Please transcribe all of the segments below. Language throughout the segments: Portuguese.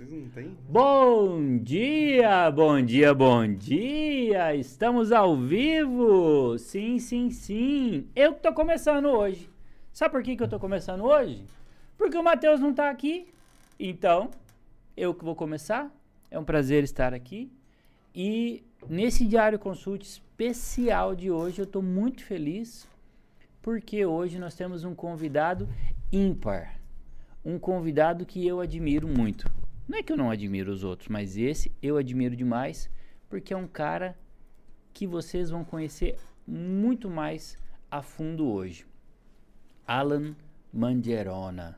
Vocês não têm? Bom dia, bom dia, bom dia! Estamos ao vivo! Sim, sim, sim! Eu tô começando hoje. Sabe por que, que eu tô começando hoje? Porque o Matheus não tá aqui. Então, eu que vou começar. É um prazer estar aqui. E nesse Diário Consulte especial de hoje, eu tô muito feliz porque hoje nós temos um convidado ímpar. Um convidado que eu admiro muito. Não é que eu não admiro os outros, mas esse eu admiro demais, porque é um cara que vocês vão conhecer muito mais a fundo hoje. Alan Mangerona.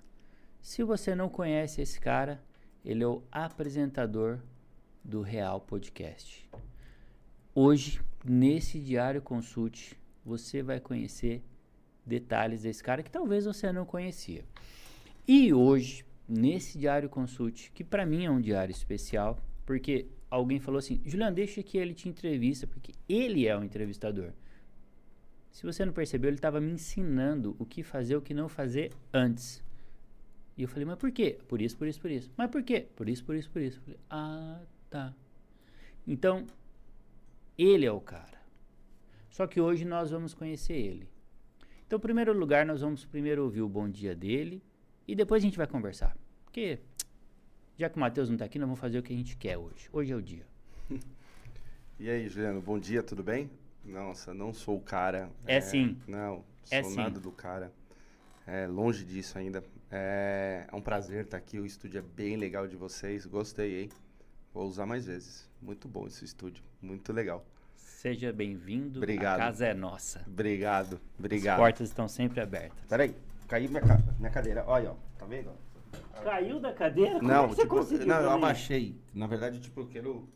Se você não conhece esse cara, ele é o apresentador do Real Podcast. Hoje, nesse Diário Consulte, você vai conhecer detalhes desse cara que talvez você não conhecia. E hoje, nesse Diário Consulte, que para mim é um diário especial, porque alguém falou assim: Juliano, deixa que ele te entrevista, porque ele é o entrevistador. Se você não percebeu, ele estava me ensinando o que fazer, o que não fazer antes. E eu falei, mas por quê? Por isso, por isso, por isso. Mas por quê? Por isso, por isso, por isso. Eu falei, ah, tá. Então, ele é o cara. Só que hoje nós vamos conhecer ele. Então, em primeiro lugar, nós vamos primeiro ouvir o bom dia dele e depois a gente vai conversar. Porque, já que o Matheus não está aqui, nós vamos fazer o que a gente quer hoje. Hoje é o dia. E aí, Juliano, bom dia, tudo bem? Nossa, não sou o cara. É, sim. Não, sou É sim. nada do cara. É, longe disso ainda. É, é um prazer estar aqui. O estúdio é bem legal de vocês. Gostei, hein? Vou usar mais vezes. Muito bom esse estúdio. Muito legal. Seja bem-vindo. Obrigado. A casa é nossa. Obrigado. Obrigado. As portas estão sempre abertas. Peraí, caiu minha, ca- minha cadeira. Olha, ó. Tá vendo? Caiu da cadeira? Como não, é que você tipo, conseguiu não, eu abaixei. Na verdade, tipo, eu quero.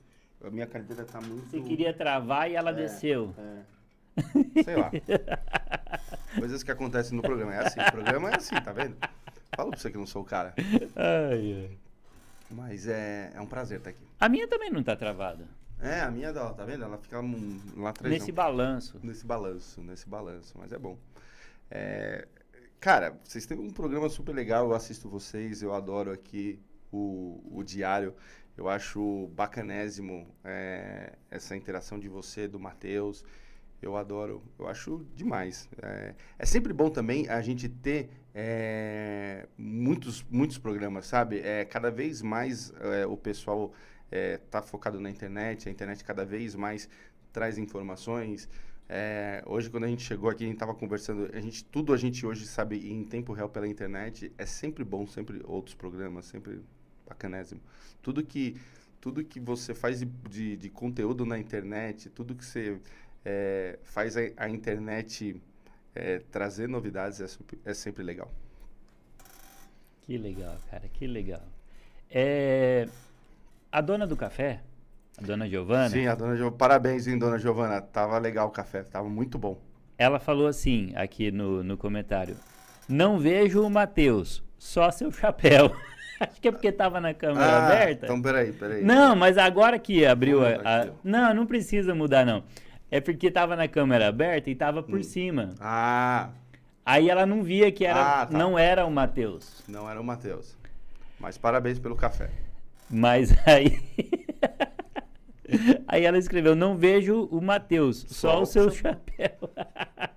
A minha cadeira tá muito. Você queria travar e ela É, desceu. É. Sei lá. Coisas que acontecem no programa. É assim, o programa é assim, tá vendo? Falo pra você que eu não sou o cara. Ai, ai. Mas é, é um prazer estar aqui. A minha também não tá travada. É, a minha dela, tá vendo? Ela fica hum, lá atrás. Nesse não. balanço. Nesse balanço, nesse balanço, mas é bom. É, cara, vocês têm um programa super legal, eu assisto vocês, eu adoro aqui o, o diário. Eu acho bacanésimo é, essa interação de você, do Matheus. Eu adoro, eu acho demais. É, é sempre bom também a gente ter é, muitos, muitos programas, sabe? É, cada vez mais é, o pessoal está focado na internet, a internet cada vez mais traz informações. É, hoje, quando a gente chegou aqui, a gente estava conversando, a gente, tudo a gente hoje sabe em tempo real pela internet. É sempre bom, sempre outros programas, sempre bacanésimo. Tudo que, tudo que você faz de, de, de conteúdo na internet, tudo que você é, faz a, a internet é, trazer novidades é, é sempre legal. Que legal, cara, que legal. É, a dona do café, dona Giovana, Sim, a dona Giovana, parabéns, hein, dona Giovana. Tava legal o café, tava muito bom. ela falou assim aqui no, no comentário: Não vejo o Matheus, só seu chapéu. Acho que é porque tava na câmera aberta. Então, peraí, peraí. Não, mas agora que abriu a, a-. Não, não precisa mudar, não. É porque tava na câmera aberta e tava Hum. por cima. Ah, Aí ela não via que era, Ah, tá. não era o Matheus. não era o Matheus. Mas parabéns pelo café. Mas aí. aí ela escreveu: Não vejo o Matheus, só, Só o seu seu- chapéu.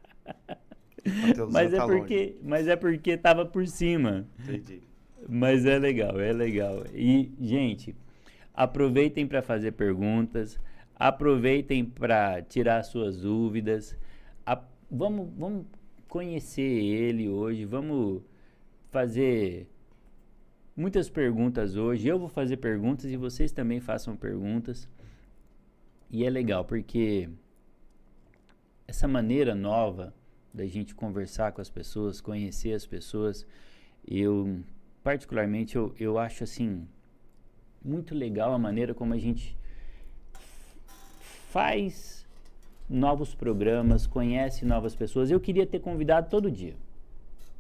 Mas, é tá porque, mas é porque tava por cima. Entendi. Mas é legal, é legal. E, gente, aproveitem para fazer perguntas, aproveitem para tirar suas dúvidas. A- vamos, vamos conhecer ele hoje, vamos fazer muitas perguntas hoje. Eu vou fazer perguntas e vocês também façam perguntas. E é legal porque essa maneira nova da gente conversar com as pessoas, conhecer as pessoas, eu particularmente eu, eu acho assim muito legal a maneira como a gente faz novos programas, conhece novas pessoas. Eu queria ter convidado todo dia.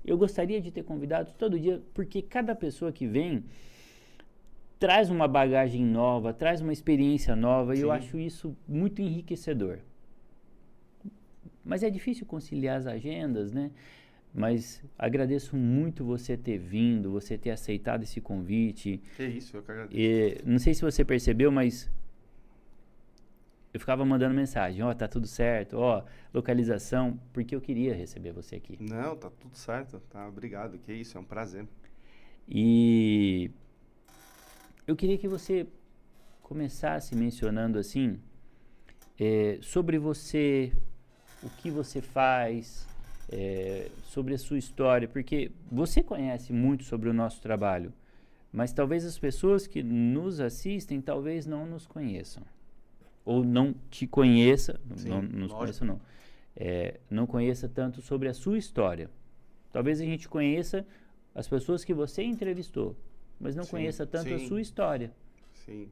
Eu gostaria de ter convidado todo dia, porque cada pessoa que vem traz uma bagagem nova, traz uma experiência nova, e eu Sim. acho isso muito enriquecedor. Mas é difícil conciliar as agendas, né? Mas agradeço muito você ter vindo, você ter aceitado esse convite. Que isso, eu que agradeço. E, não sei se você percebeu, mas eu ficava mandando mensagem, ó, tá tudo certo, ó, localização, porque eu queria receber você aqui. Não, tá tudo certo, tá? Obrigado, que isso, é um prazer. E eu queria que você começasse mencionando assim é, sobre você, o que você faz, é, sobre a sua história, porque você conhece muito sobre o nosso trabalho, mas talvez as pessoas que nos assistem talvez não nos conheçam ou não te conheça, Sim, não nos conheça não, é, não conheça tanto sobre a sua história. Talvez a gente conheça as pessoas que você entrevistou, mas não Sim, conheça tanto a sim. sua história. Sim.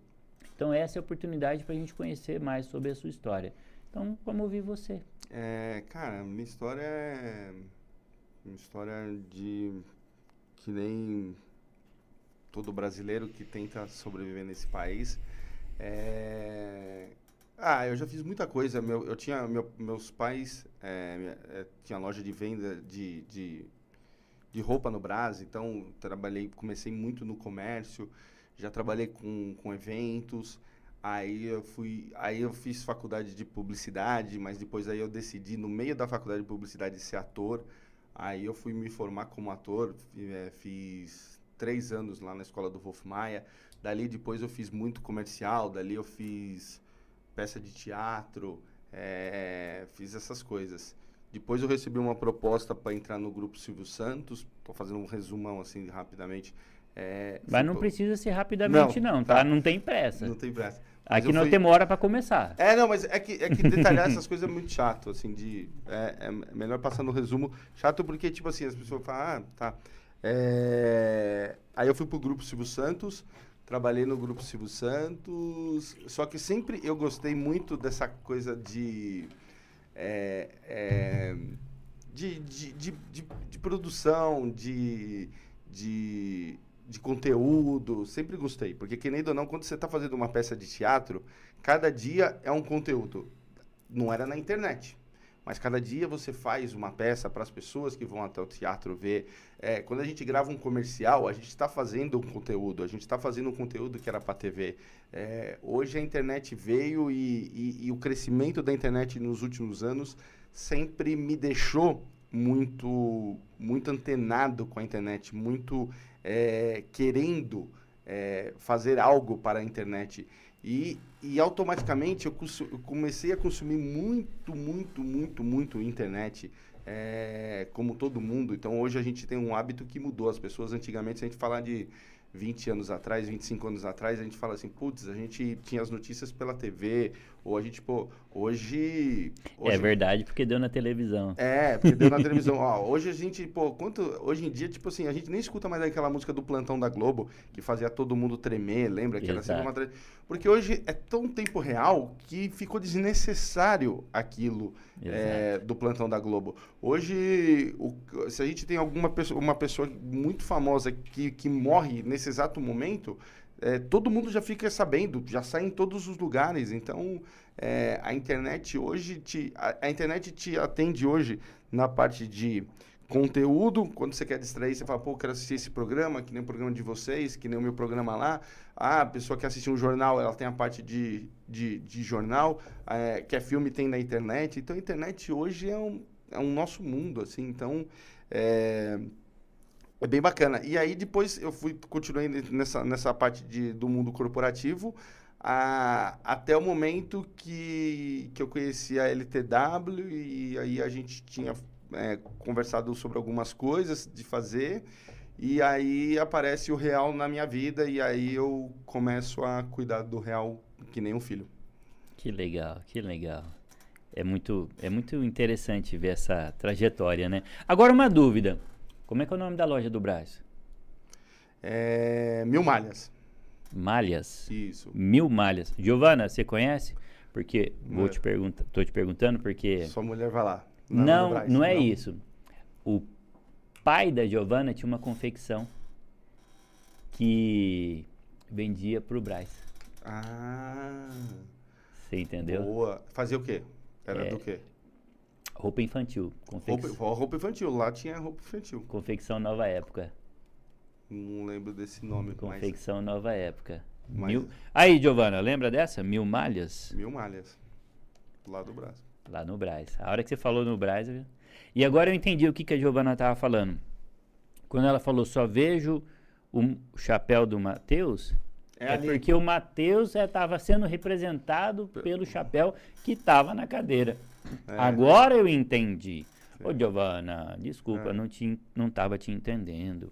Então essa é a oportunidade para a gente conhecer mais sobre a sua história. Então vamos ouvir você. É, cara, minha história é uma história de que nem todo brasileiro que tenta sobreviver nesse país. É, ah, eu já fiz muita coisa. Meu, eu tinha meu- meus pais é, é, tinha loja de venda de, de, de roupa no Brasil, então trabalhei, comecei muito no comércio. Já trabalhei com, com eventos. Aí eu fui, aí eu fiz faculdade de publicidade, mas depois aí eu decidi no meio da faculdade de publicidade ser ator. Aí eu fui me formar como ator, eh, fiz três anos lá na escola do Wolf Maia. Dali depois eu fiz muito comercial, dali eu fiz peça de teatro, eh, fiz essas coisas. Depois eu recebi uma proposta para entrar no grupo Silvio Santos. Tô fazendo um resumão assim rapidamente. Eh, Mas fui não precisa ser rapidamente não, Não, tá? tá. Não tem pressa. Não tem pressa. Mas Aqui não fui- tem hora para começar. é, não, mas é que, é que detalhar essas coisas é muito chato, assim, de... É, é melhor passar no resumo. Chato porque, tipo assim, as pessoas falam, ah, tá. É, Aí eu fui pro Grupo Silvio Santos, trabalhei no Grupo Silvio Santos, só que sempre eu gostei muito dessa coisa de... é, é, de, de, de, de, produção, de, de, de conteúdo, sempre gostei. Porque, querendo ou não, quando você está fazendo uma peça de teatro, cada dia é um conteúdo. Não era na internet. Mas cada dia você faz uma peça para as pessoas que vão até o teatro ver. É, quando a gente grava um comercial, a gente está fazendo um conteúdo. A gente está fazendo um conteúdo que era para TV. É, hoje a internet veio e, e- e o crescimento da internet nos últimos anos sempre me deixou muito, muito antenado com a internet, muito é, querendo é, fazer algo para a internet. E, e automaticamente eu, eu comecei a consumir muito, muito, muito, muito internet, é, como todo mundo. Então hoje a gente tem um hábito que mudou. As pessoas antigamente, se a gente falar de 20 anos atrás, 25 anos atrás, a gente fala assim, putz, a gente tinha as notícias pela TV, ou a gente, pô, hoje... É hoje verdade, porque deu na televisão. é, porque deu na televisão. Ó, hoje a gente, pô, quanto. Hoje em dia, tipo assim, a gente nem escuta mais aquela música do plantão da Globo que fazia todo mundo tremer, lembra? Que era sempre uma. Porque hoje é tão tempo real que ficou desnecessário aquilo é, do plantão da Globo. Hoje, o- se a gente tem alguma pessoa, uma pessoa muito famosa que, que morre nesse exato momento, é, todo mundo já fica sabendo, já sai em todos os lugares. Então, é, a internet hoje te, a, a internet te atende hoje na parte de conteúdo. Quando você quer distrair, você fala, pô, quero assistir esse programa, que nem o programa de vocês, que nem o meu programa lá. Ah, a pessoa que assiste um jornal, ela tem a parte de, de, de jornal, é, que é filme, tem na internet. Então, a internet hoje é um, é um nosso mundo, assim. Então, é, é bem bacana. E aí depois eu fui continuei nessa, nessa parte de, do mundo corporativo a- até o momento que, que eu conheci a LTW e aí a gente tinha é, conversado sobre algumas coisas de fazer e aí aparece o real na minha vida e aí eu começo a cuidar do real que nem um filho. Que legal, que legal. É muito, é muito interessante ver essa trajetória, né? Agora uma dúvida. Como é que é o nome da loja do Brás? É, mil malhas. Malhas. Isso. Mil malhas. Giovana, você conhece? Porque vou Não. te perguntar, tô te perguntando porque Sua mulher vai lá. não, Brás, não é isso. O pai da Giovana tinha uma confecção que vendia pro Brás. Ah. Você entendeu? Boa. Fazia o quê? Era É. do quê? Roupa infantil. Confec... Roupa, roupa infantil, lá tinha roupa infantil. Confecção Nova Época. Não lembro desse nome. Confecção mas... Nova Época. Mas... Mil... Aí, Giovana, lembra dessa? Mil malhas? Mil malhas. Lá do Brás. Lá no Brás. A hora que você falou no Brás. Eu... E agora eu entendi o que, que a Giovana estava falando. Quando ela falou só vejo o chapéu do Mateus, é, é porque o Mateus estava é, sendo representado pelo chapéu que estava na cadeira. É. Agora eu entendi. Sim. Ô, Giovana, desculpa, é. não te, não estava te entendendo.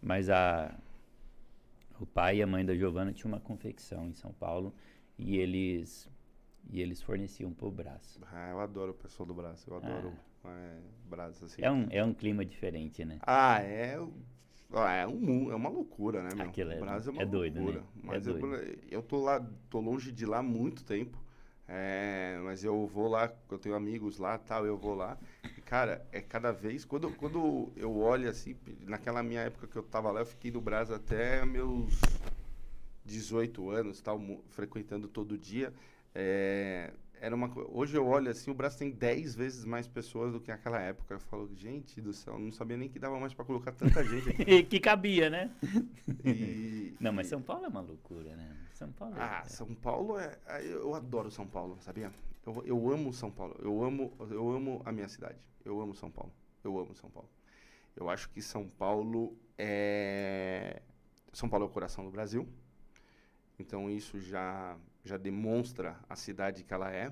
Mas a, o pai e a mãe da Giovana tinham uma confecção em São Paulo e eles e eles forneciam pro braço. Ah, eu adoro o pessoal do braço, eu adoro ah. é, braço assim. É um, é um clima diferente, né? Ah, é é, um, é uma loucura, né, meu? Aquilo é, é, uma é doido, loucura. Né? Mas é eu, doido. eu tô lá, tô longe de lá há muito tempo. É, mas eu vou lá, eu tenho amigos lá tal, eu vou lá. E, cara, é cada vez. Quando, quando eu olho assim, naquela minha época que eu tava lá, eu fiquei no Brasil até meus 18 anos, tal, frequentando todo dia. É, era uma Hoje eu olho assim, o Brasil tem 10 vezes mais pessoas do que naquela época. Eu falo, gente do céu, não sabia nem que dava mais para colocar tanta gente aqui. que cabia, né? E, não, mas São Paulo é uma loucura, né? São Paulo é, Ah, São Paulo é. Eu adoro São Paulo, sabia? Eu, eu amo São Paulo. Eu amo, eu amo a minha cidade. Eu amo São Paulo. Eu amo São Paulo. Eu acho que São Paulo é. São Paulo é o coração do Brasil. Então isso já já demonstra a cidade que ela é.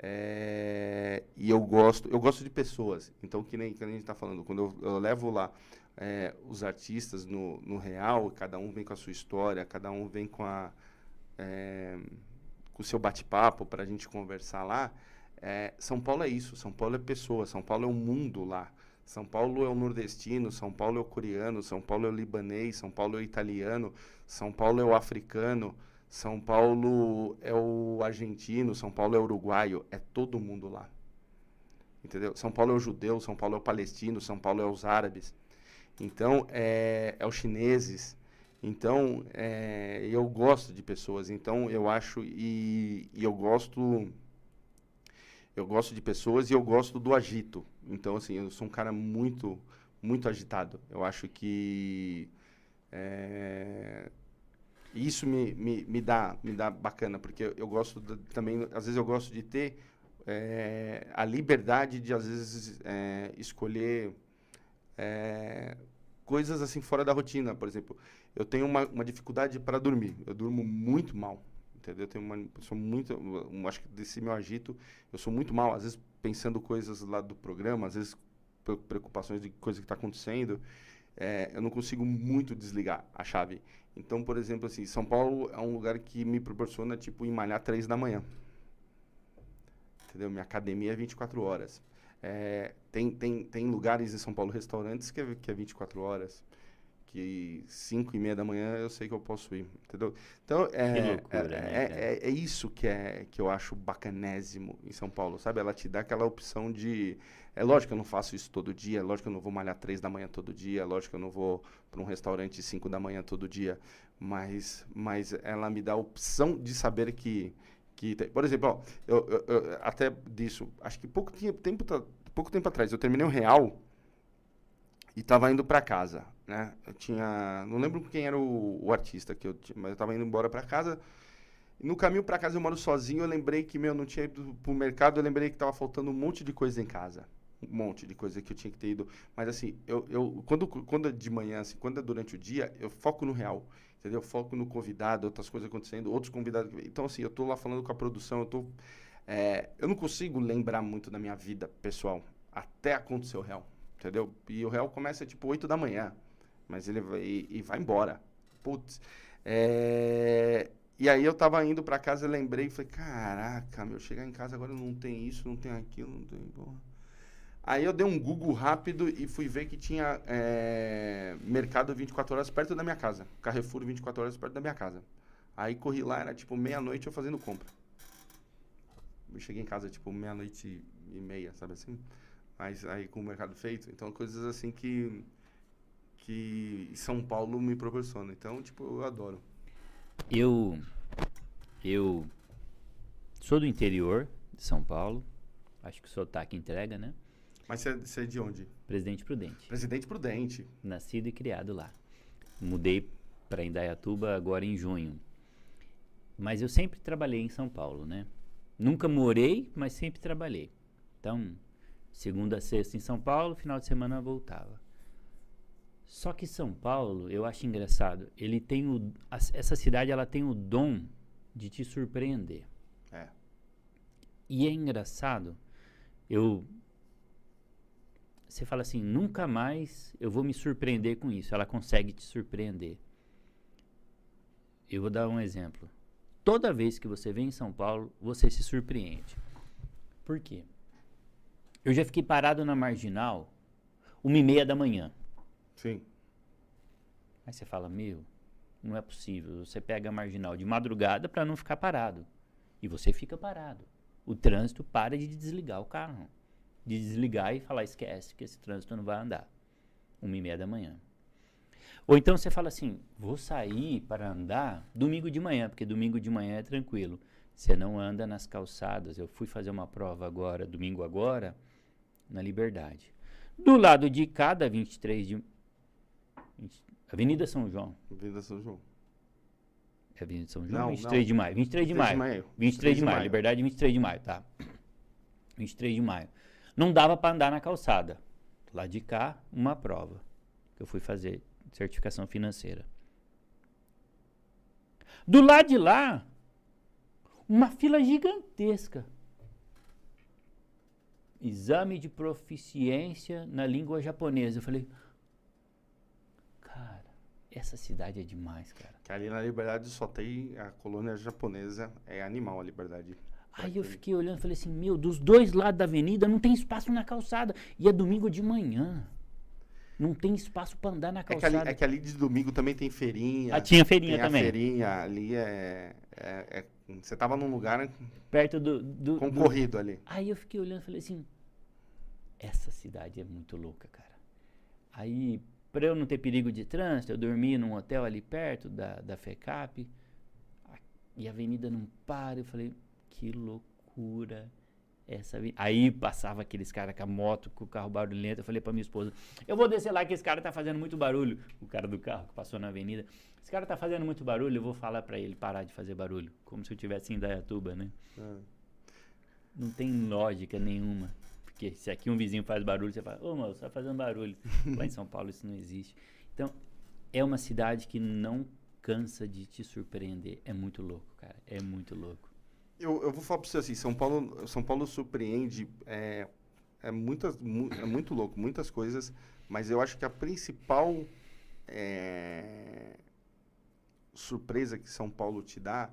é e eu gosto, eu gosto de pessoas. Então, que nem, que nem a gente está falando, quando eu, eu levo lá é, os artistas no, no real, cada um vem com a sua história, cada um vem com a é, com o seu bate-papo para a gente conversar lá. É, São Paulo é isso, São Paulo é pessoa, São Paulo é o mundo lá. São Paulo é o nordestino, São Paulo é o coreano, São Paulo é o libanês, São Paulo é o italiano, São Paulo é o africano. São Paulo é o argentino, São Paulo é o uruguaio, é todo mundo lá. Entendeu? São Paulo é o judeu, São Paulo é o palestino, São Paulo é os árabes. Então, é, é os chineses. Então, é, eu gosto de pessoas. Então, eu acho e, e, eu gosto eu gosto de pessoas e eu gosto do agito. Então, assim, eu sou um cara muito muito agitado. Eu acho que é, isso me, me, me, dá, me dá bacana, porque eu, eu gosto de, também, às vezes eu gosto de ter é, a liberdade de, às vezes, é, escolher é, coisas assim fora da rotina. Por exemplo, eu tenho uma, uma dificuldade para dormir. Eu durmo muito mal, entendeu? Eu tenho uma, sou muito, eu, acho que desse meu agito, eu sou muito mal. Às vezes pensando coisas lá do programa, às vezes preocupações de coisa que está acontecendo. É, eu não consigo muito desligar a chave. Então, por exemplo, assim, São Paulo é um lugar que me proporciona, tipo, ir malhar três da manhã. Entendeu? Minha academia é 24 horas. É, tem, tem, tem lugares em São Paulo, restaurantes, que é, que é 24 horas. Que 5 e meia da manhã eu sei que eu posso ir, entendeu? Então, é, loucura, é, né, é, é, é, isso que, é, que eu acho bacanésimo em São Paulo, sabe? Ela te dá aquela opção de é lógico que eu não faço isso todo dia, é lógico que eu não vou malhar três da manhã todo dia, é lógico que eu não vou para um restaurante cinco da manhã todo dia, mas, mas ela me dá a opção de saber que, que tem. Por exemplo, ó, eu, eu, eu, até disso, acho que pouco tempo, pouco tempo atrás, eu terminei o Real e estava indo para casa, né? Eu tinha, não lembro quem era o, o artista que eu tinha, mas eu estava indo embora para casa. No caminho para casa eu moro sozinho, eu lembrei que meu não tinha ido pro mercado, eu lembrei que estava faltando um monte de coisa em casa um monte de coisa que eu tinha que ter ido. Mas assim, eu, eu quando, quando é de manhã, assim, quando é durante o dia, eu foco no real. Entendeu? Eu foco no convidado, outras coisas acontecendo, outros convidados. Então, assim, eu tô lá falando com a produção, eu tô. É, eu não consigo lembrar muito da minha vida pessoal até acontecer o real. Entendeu? E o real começa tipo 8 da manhã. Mas ele vai, e, e vai embora. Putz. É, e aí eu tava indo para casa lembrei e falei, caraca, meu, chegar em casa agora não tem isso, não tem aquilo, não tem. Porra. Aí eu dei um Google rápido e fui ver que tinha é, mercado 24 horas perto da minha casa. Carrefour 24 horas perto da minha casa. Aí corri lá, era tipo meia-noite eu fazendo compra. Eu cheguei em casa tipo meia-noite e meia, sabe assim? Mas aí com o mercado feito. Então coisas assim que, que São Paulo me proporciona. Então, tipo, eu adoro. Eu, eu sou do interior de São Paulo Acho que o sotaque entrega, né? Mas você é, você é de onde? Presidente Prudente. Presidente Prudente. Nascido e criado lá. Mudei para Indaiatuba agora em junho. Mas eu sempre trabalhei em São Paulo, né? Nunca morei, mas sempre trabalhei. Então, segunda a sexta em São Paulo, final de semana eu voltava. Só que São Paulo, eu acho engraçado, ele tem o, a- essa cidade ela tem o dom de te surpreender. É. E é engraçado, eu você fala assim, nunca mais eu vou me surpreender com isso. Ela consegue te surpreender. Eu vou dar um exemplo. Toda vez que você vem em São Paulo, você se surpreende. Por quê? Eu já fiquei parado na marginal uma e meia da manhã. Sim. Aí você fala, meu, não é possível. Você pega a marginal de madrugada para não ficar parado. E você fica parado. O trânsito para de desligar o carro. De desligar e falar, esquece que esse trânsito não vai andar. Uma e meia da manhã. Ou então você fala assim, vou sair para andar domingo de manhã, porque domingo de manhã é tranquilo. Você não anda nas calçadas. Eu fui fazer uma prova agora, domingo agora, na Liberdade. Do lado de cá, da 23 de... Avenida São João. Vida São João. É Avenida São João? Não, 23 não. de maio. 23 de 23 maio. de maio. 23 de maio. Liberdade, 23 de maio, tá. 23 de maio. Não dava para andar na calçada. Lá de cá, uma prova eu fui fazer, certificação financeira. Do lado de lá, uma fila gigantesca. Exame de proficiência na língua japonesa. Eu falei, cara, essa cidade é demais, cara. Que ali na Liberdade só tem a colônia japonesa. É animal a Liberdade. Aí eu fiquei olhando e falei assim, meu, dos dois lados da avenida não tem espaço na calçada. E é domingo de manhã. Não tem espaço para andar na É que, ali, calçada. é que ali de domingo também tem feirinha. Ah, tinha feirinha tem também. A feirinha ali é, é- é- Você tava num lugar Perto do, do, do- concorrido ali. Aí eu fiquei olhando e falei assim, essa cidade é muito louca, cara. Aí, para eu não ter perigo de trânsito, eu dormi num hotel ali perto da, da FECAP. a- E a avenida não para. Eu falei, que loucura essa. Aí passava aqueles caras com a moto, com o carro barulhento. Eu falei pra minha esposa, eu vou descer lá que esse cara tá fazendo muito barulho. O cara do carro que passou na avenida. Esse cara tá fazendo muito barulho, eu vou falar pra ele parar de fazer barulho. Como se eu tivesse em Dayatuba, né? É. Não tem lógica nenhuma. Porque se aqui um vizinho faz barulho, você fala, ô moço, tá fazendo barulho. Lá em São Paulo isso não existe. Então, é uma cidade que não cansa de te surpreender. É muito louco, cara. É muito louco. Eu, eu vou falar pra você assim, São Paulo, São Paulo surpreende, é, é, muitas, mu- é muito louco, muitas coisas, mas eu acho que a principal é, surpresa que São Paulo te dá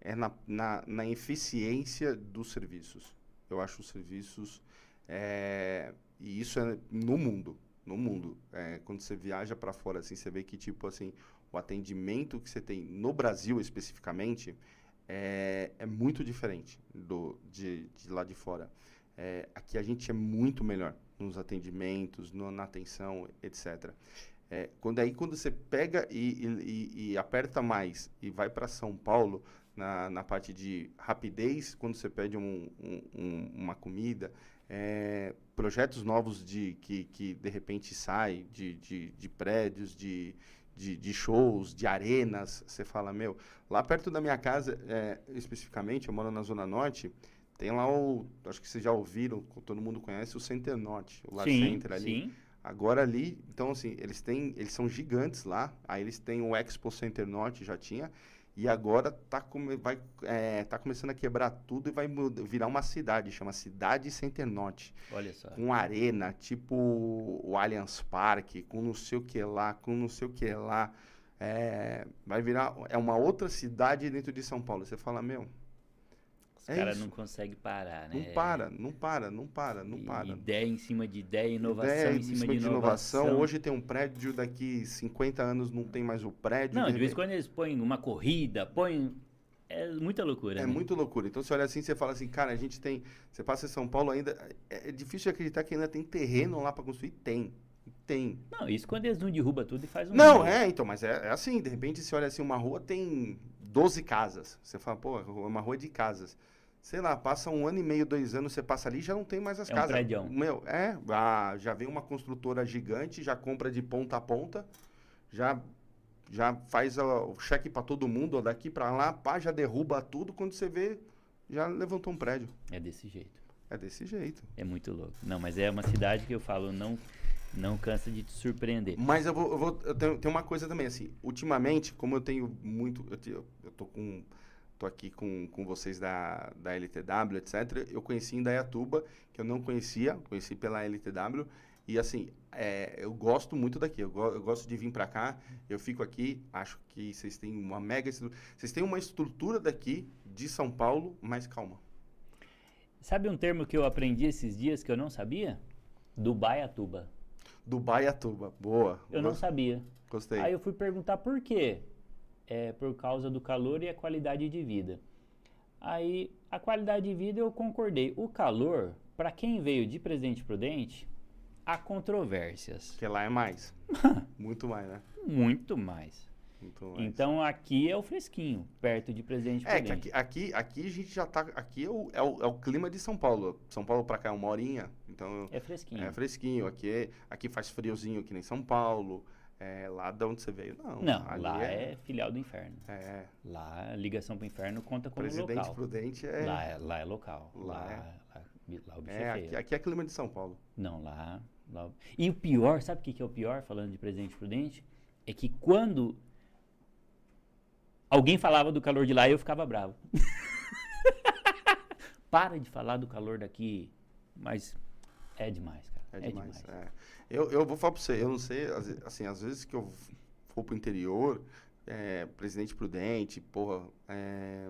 é na, na, na eficiência dos serviços. Eu acho os serviços, é, e isso é no mundo, no mundo. É, quando você viaja para fora, assim, você vê que, tipo, assim, o atendimento que você tem no Brasil, especificamente, é, é muito diferente do, de, de lá de fora. É, aqui a gente é muito melhor nos atendimentos, no- na atenção, etc. É, quando aí quando você pega e, e- e- aperta mais e vai para São Paulo na, na parte de rapidez, quando você pede um- um- uma comida, é, projetos novos de que, que de repente sai de, de, de prédios, de, de, de shows, de arenas, você fala, meu, lá perto da minha casa, é, especificamente, eu moro na Zona Norte, tem lá o, acho que vocês já ouviram, todo mundo conhece, o Center Norte, o Lar sim, Center ali. sim. Agora ali, então assim, eles têm, eles são gigantes lá. Aí eles têm o Expo Center Norte, já tinha. E agora tá, come, vai, é, tá começando a quebrar tudo e vai mud- virar uma cidade, chama Cidade Center Norte. Olha só. Com arena, tipo o Allianz Parque, com não sei o que lá, com não sei o que lá. É, vai virar, é uma outra cidade dentro de São Paulo. Você fala, meu, Os é caras não conseguem parar, né? não para, não para, não para, não para. Ideia em cima de ideia, inovação Ideia em cima, de inovação. Hoje tem um prédio, daqui 50 anos não tem mais o prédio. Não, de de vez em quando eles põem uma corrida, põem. É muita loucura. É né? muito loucura. Então você olha assim, você fala assim, cara, a gente tem. Você passa em São Paulo ainda. É, é difícil de acreditar que ainda tem terreno lá para construir. Tem. Tem. Não, isso quando eles não derrubam tudo e faz um. Não, é, então, mas é, é assim, de repente você olha assim, uma rua tem 12 casas. Você fala, pô, é uma rua de casas. Sei lá, passa um ano e meio, dois anos, você passa ali já não tem mais as É um casas. prédião. Meu, é, já vem uma construtora gigante, já compra de ponta a ponta, já já faz a- o cheque para todo mundo, ó, daqui para lá, pá, já derruba tudo, quando você vê, já levantou um prédio. É desse jeito. É desse jeito. É muito louco. Não, mas é uma cidade que eu falo, não, não cansa de te surpreender. Mas eu vou, eu vou eu tenho, tem uma coisa também, assim, ultimamente, como eu tenho muito, eu, te- eu tô com, tô aqui com, com vocês da, da LTW, etc, eu conheci em Dayatuba, que eu não conhecia, conheci pela LTW, e assim, é, eu gosto muito daqui, eu, go- eu gosto de vir pra cá, eu fico aqui, acho que vocês têm uma mega, estru- vocês têm uma estrutura daqui, de São Paulo, mais calma. Sabe um termo que eu aprendi esses dias que eu não sabia? Dubaiatuba. Do Baiatuba, boa, Eu não gos- sabia. gostei. Aí eu fui perguntar por quê. É por causa do calor e a qualidade de vida. Aí a qualidade de vida eu concordei. O calor, para quem veio de Presidente Prudente, há controvérsias. Porque lá é mais, muito mais, né? Muito mais. Muito mais. Então aqui é o fresquinho, perto de Presidente É, que Prudente. aqui, aqui, aqui a gente já tá. Aqui é o, é, o, é o clima de São Paulo. São Paulo pra cá é uma horinha, então É fresquinho. é fresquinho. Aqui, é- aqui faz friozinho, que nem São Paulo. É, lá de onde você veio. Não, Não, lá é... filial do inferno. É, Lá a ligação pro inferno conta como Presidente local. Prudente é. Lá, é, lá é local. Lá Lá, é. lá, lá o bicho é, é, aqui, aqui é clima de São Paulo. Não, lá, lá. E o pior, sabe o que, que é o pior, falando de Presidente Prudente? É que quando alguém falava do calor de lá, eu ficava bravo. Para de falar do calor daqui. Mas é demais, cara. É demais. é. Eu, eu vou falar pra você, eu não sei, assim, às vezes que eu for pro interior, é, Presidente Prudente, porra, é,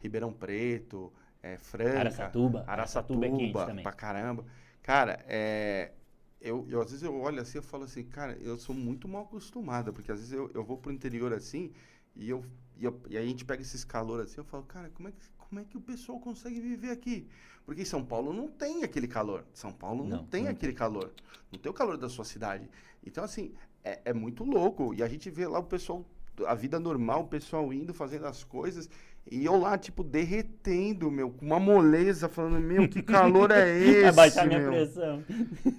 Ribeirão Preto, é, Franca, Araçatuba. Araçatuba, é quente também. pra caramba. Cara, é, eu, eu às vezes eu olho assim, eu falo assim, cara, eu sou muito mal acostumada, porque às vezes eu, eu vou pro interior assim, e, eu, e, eu- e aí a gente pega esses calor assim, eu falo, cara, como é, que, como é que o pessoal consegue viver aqui? Porque São Paulo não tem aquele calor. São Paulo não, Não, tem não aquele calor. Não tem o calor da sua cidade. Então, assim, é, é muito louco. E a gente vê lá o pessoal, a vida normal, o pessoal indo, fazendo as coisas. E eu lá, tipo, derretendo, meu, com uma moleza, falando, meu, que calor é esse? Vai baixar minha meu? pressão.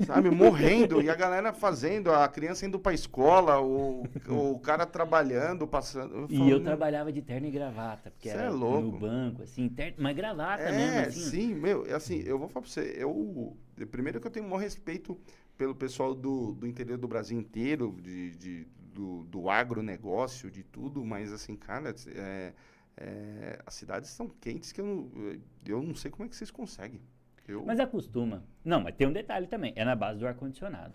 Sabe, morrendo. E a galera fazendo, a criança indo pra escola, o, o cara trabalhando, passando. E falo, eu "Meu, trabalhava de terno e gravata, porque era é louco. no banco, assim, terno, mas gravata É, mesmo, assim. sim, meu, é assim, eu vou falar pra você, eu, primeiro que eu tenho o maior respeito pelo pessoal do, do interior do Brasil inteiro, de, de- do, do agronegócio, de tudo, mas assim, cara, é, é, as cidades são quentes que eu não, eu não sei como é que vocês conseguem. Eu, Mas acostuma. Não, mas tem um detalhe também, é na base do ar-condicionado.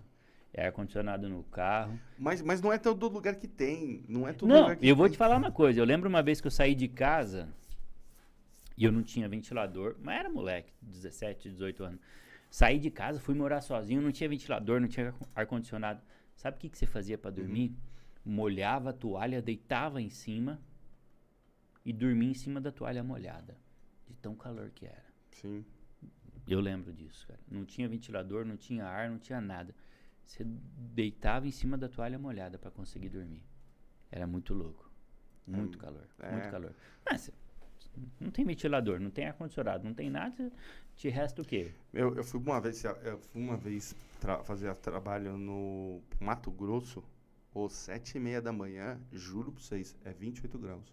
É ar-condicionado no carro. mas, mas não é todo lugar que tem, não é todo Não, lugar que eu vou te tem. falar uma coisa. Eu lembro uma vez que eu saí de casa e eu não tinha ventilador, mas era moleque, 17, 18 anos. Saí de casa, fui morar sozinho, não tinha ventilador, não tinha ar- ar-condicionado. Sabe o que, que você fazia para dormir? Molhava a toalha, deitava em cima e dormia em cima da toalha molhada. De tão calor que era. Sim, Eu lembro disso, cara. Não tinha ventilador, não tinha ar, não tinha nada. Você deitava em cima da toalha molhada para conseguir dormir. Era muito louco. Muito Hum, calor, é. muito calor. Mas você- não tem ventilador, não tem ar-condicionado, não tem nada, te resta o quê? eu, eu fui uma vez, eu fui uma vez tra- fazer trabalho no Mato Grosso, ou sete e meia da manhã, juro pra vocês, é 28 graus.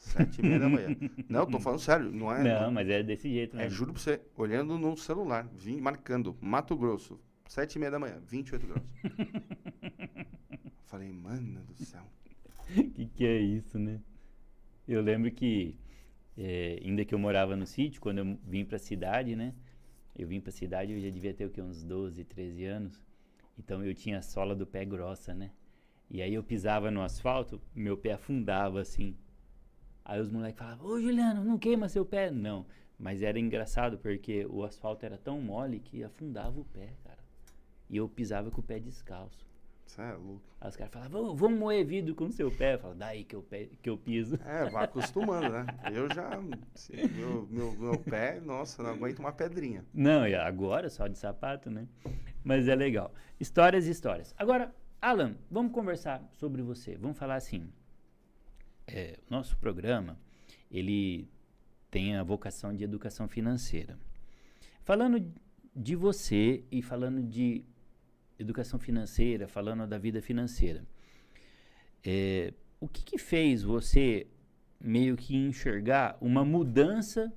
Sete e meia da manhã. Não, tô falando sério, não é? não, mas é desse jeito É, mesmo. juro pra você, olhando no celular, vim marcando, Mato Grosso, sete e meia da manhã, 28 graus. Falei, mano do céu. que que é isso, né? Eu lembro que, eh, ainda que eu morava no sítio, quando eu vim pra cidade, né? Eu vim pra cidade, eu já devia ter o quê? Uns 12, 13 anos. Então eu tinha a sola do pé grossa, né? E aí eu pisava no asfalto, meu pé afundava assim. Aí os moleques falavam, ô Juliano, não queima seu pé. Não, mas era engraçado porque o asfalto era tão mole que afundava o pé, cara. E eu pisava com o pé descalço. Você é louco. Aí os caras falavam, "Ô, vamos moer vidro com o seu pé. Eu falo, daí que eu, que eu piso. É, vai acostumando, né? Eu já, meu, meu, meu pé, nossa, não aguento uma pedrinha. Não, e agora só de sapato, né? Mas é legal. Histórias e histórias. Agora, Alan, vamos conversar sobre você. Vamos falar assim. É, nosso programa, ele tem a vocação de educação financeira. Falando de você e falando de educação financeira, falando da vida financeira, é, o que, que fez você meio que enxergar uma mudança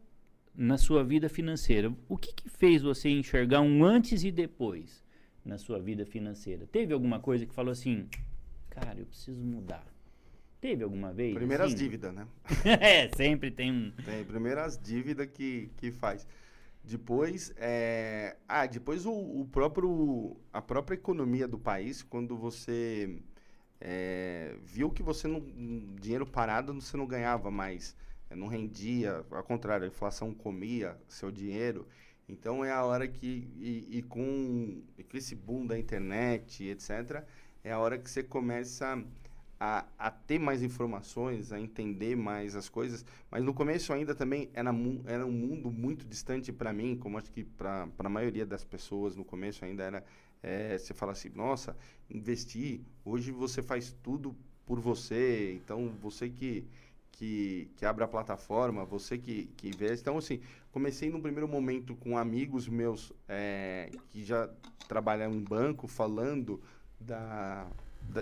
na sua vida financeira? O que, que fez você enxergar um antes e depois na sua vida financeira? Teve alguma coisa que falou assim, cara, eu preciso mudar? Teve alguma vez? Primeiras assim? dívidas, né? é, sempre tem um. Tem primeiras dívidas que, que faz. Depois, é... ah, depois o, o próprio, a própria economia do país, quando você é, viu que você não, dinheiro parado você não ganhava mais, é, não rendia, ao contrário, a inflação comia seu dinheiro. Então é a hora que, e, e com, e com esse boom da internet, etc., é a hora que você começa a, a, ter mais informações, a entender mais as coisas. Mas no começo ainda também era, era um mundo muito distante para mim, como acho que para a maioria das pessoas no começo ainda era. É, você fala assim, nossa, investir, hoje você faz tudo por você, então você que, que, que abre a plataforma, você que, que investe. Então, assim, comecei no primeiro momento com amigos meus é, que já trabalham em banco, falando da,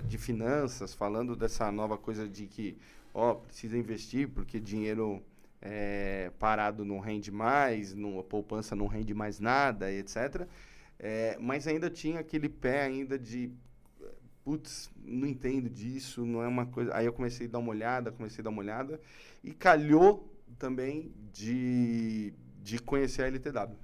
de finanças, falando dessa nova coisa de que, ó, precisa investir porque dinheiro é, parado não rende mais, não, a poupança não rende mais nada, etc. É, mas ainda tinha aquele pé ainda de, putz, não entendo disso, não é uma coisa... Aí eu comecei a dar uma olhada, comecei a dar uma olhada, e calhou também de, de conhecer a LTW,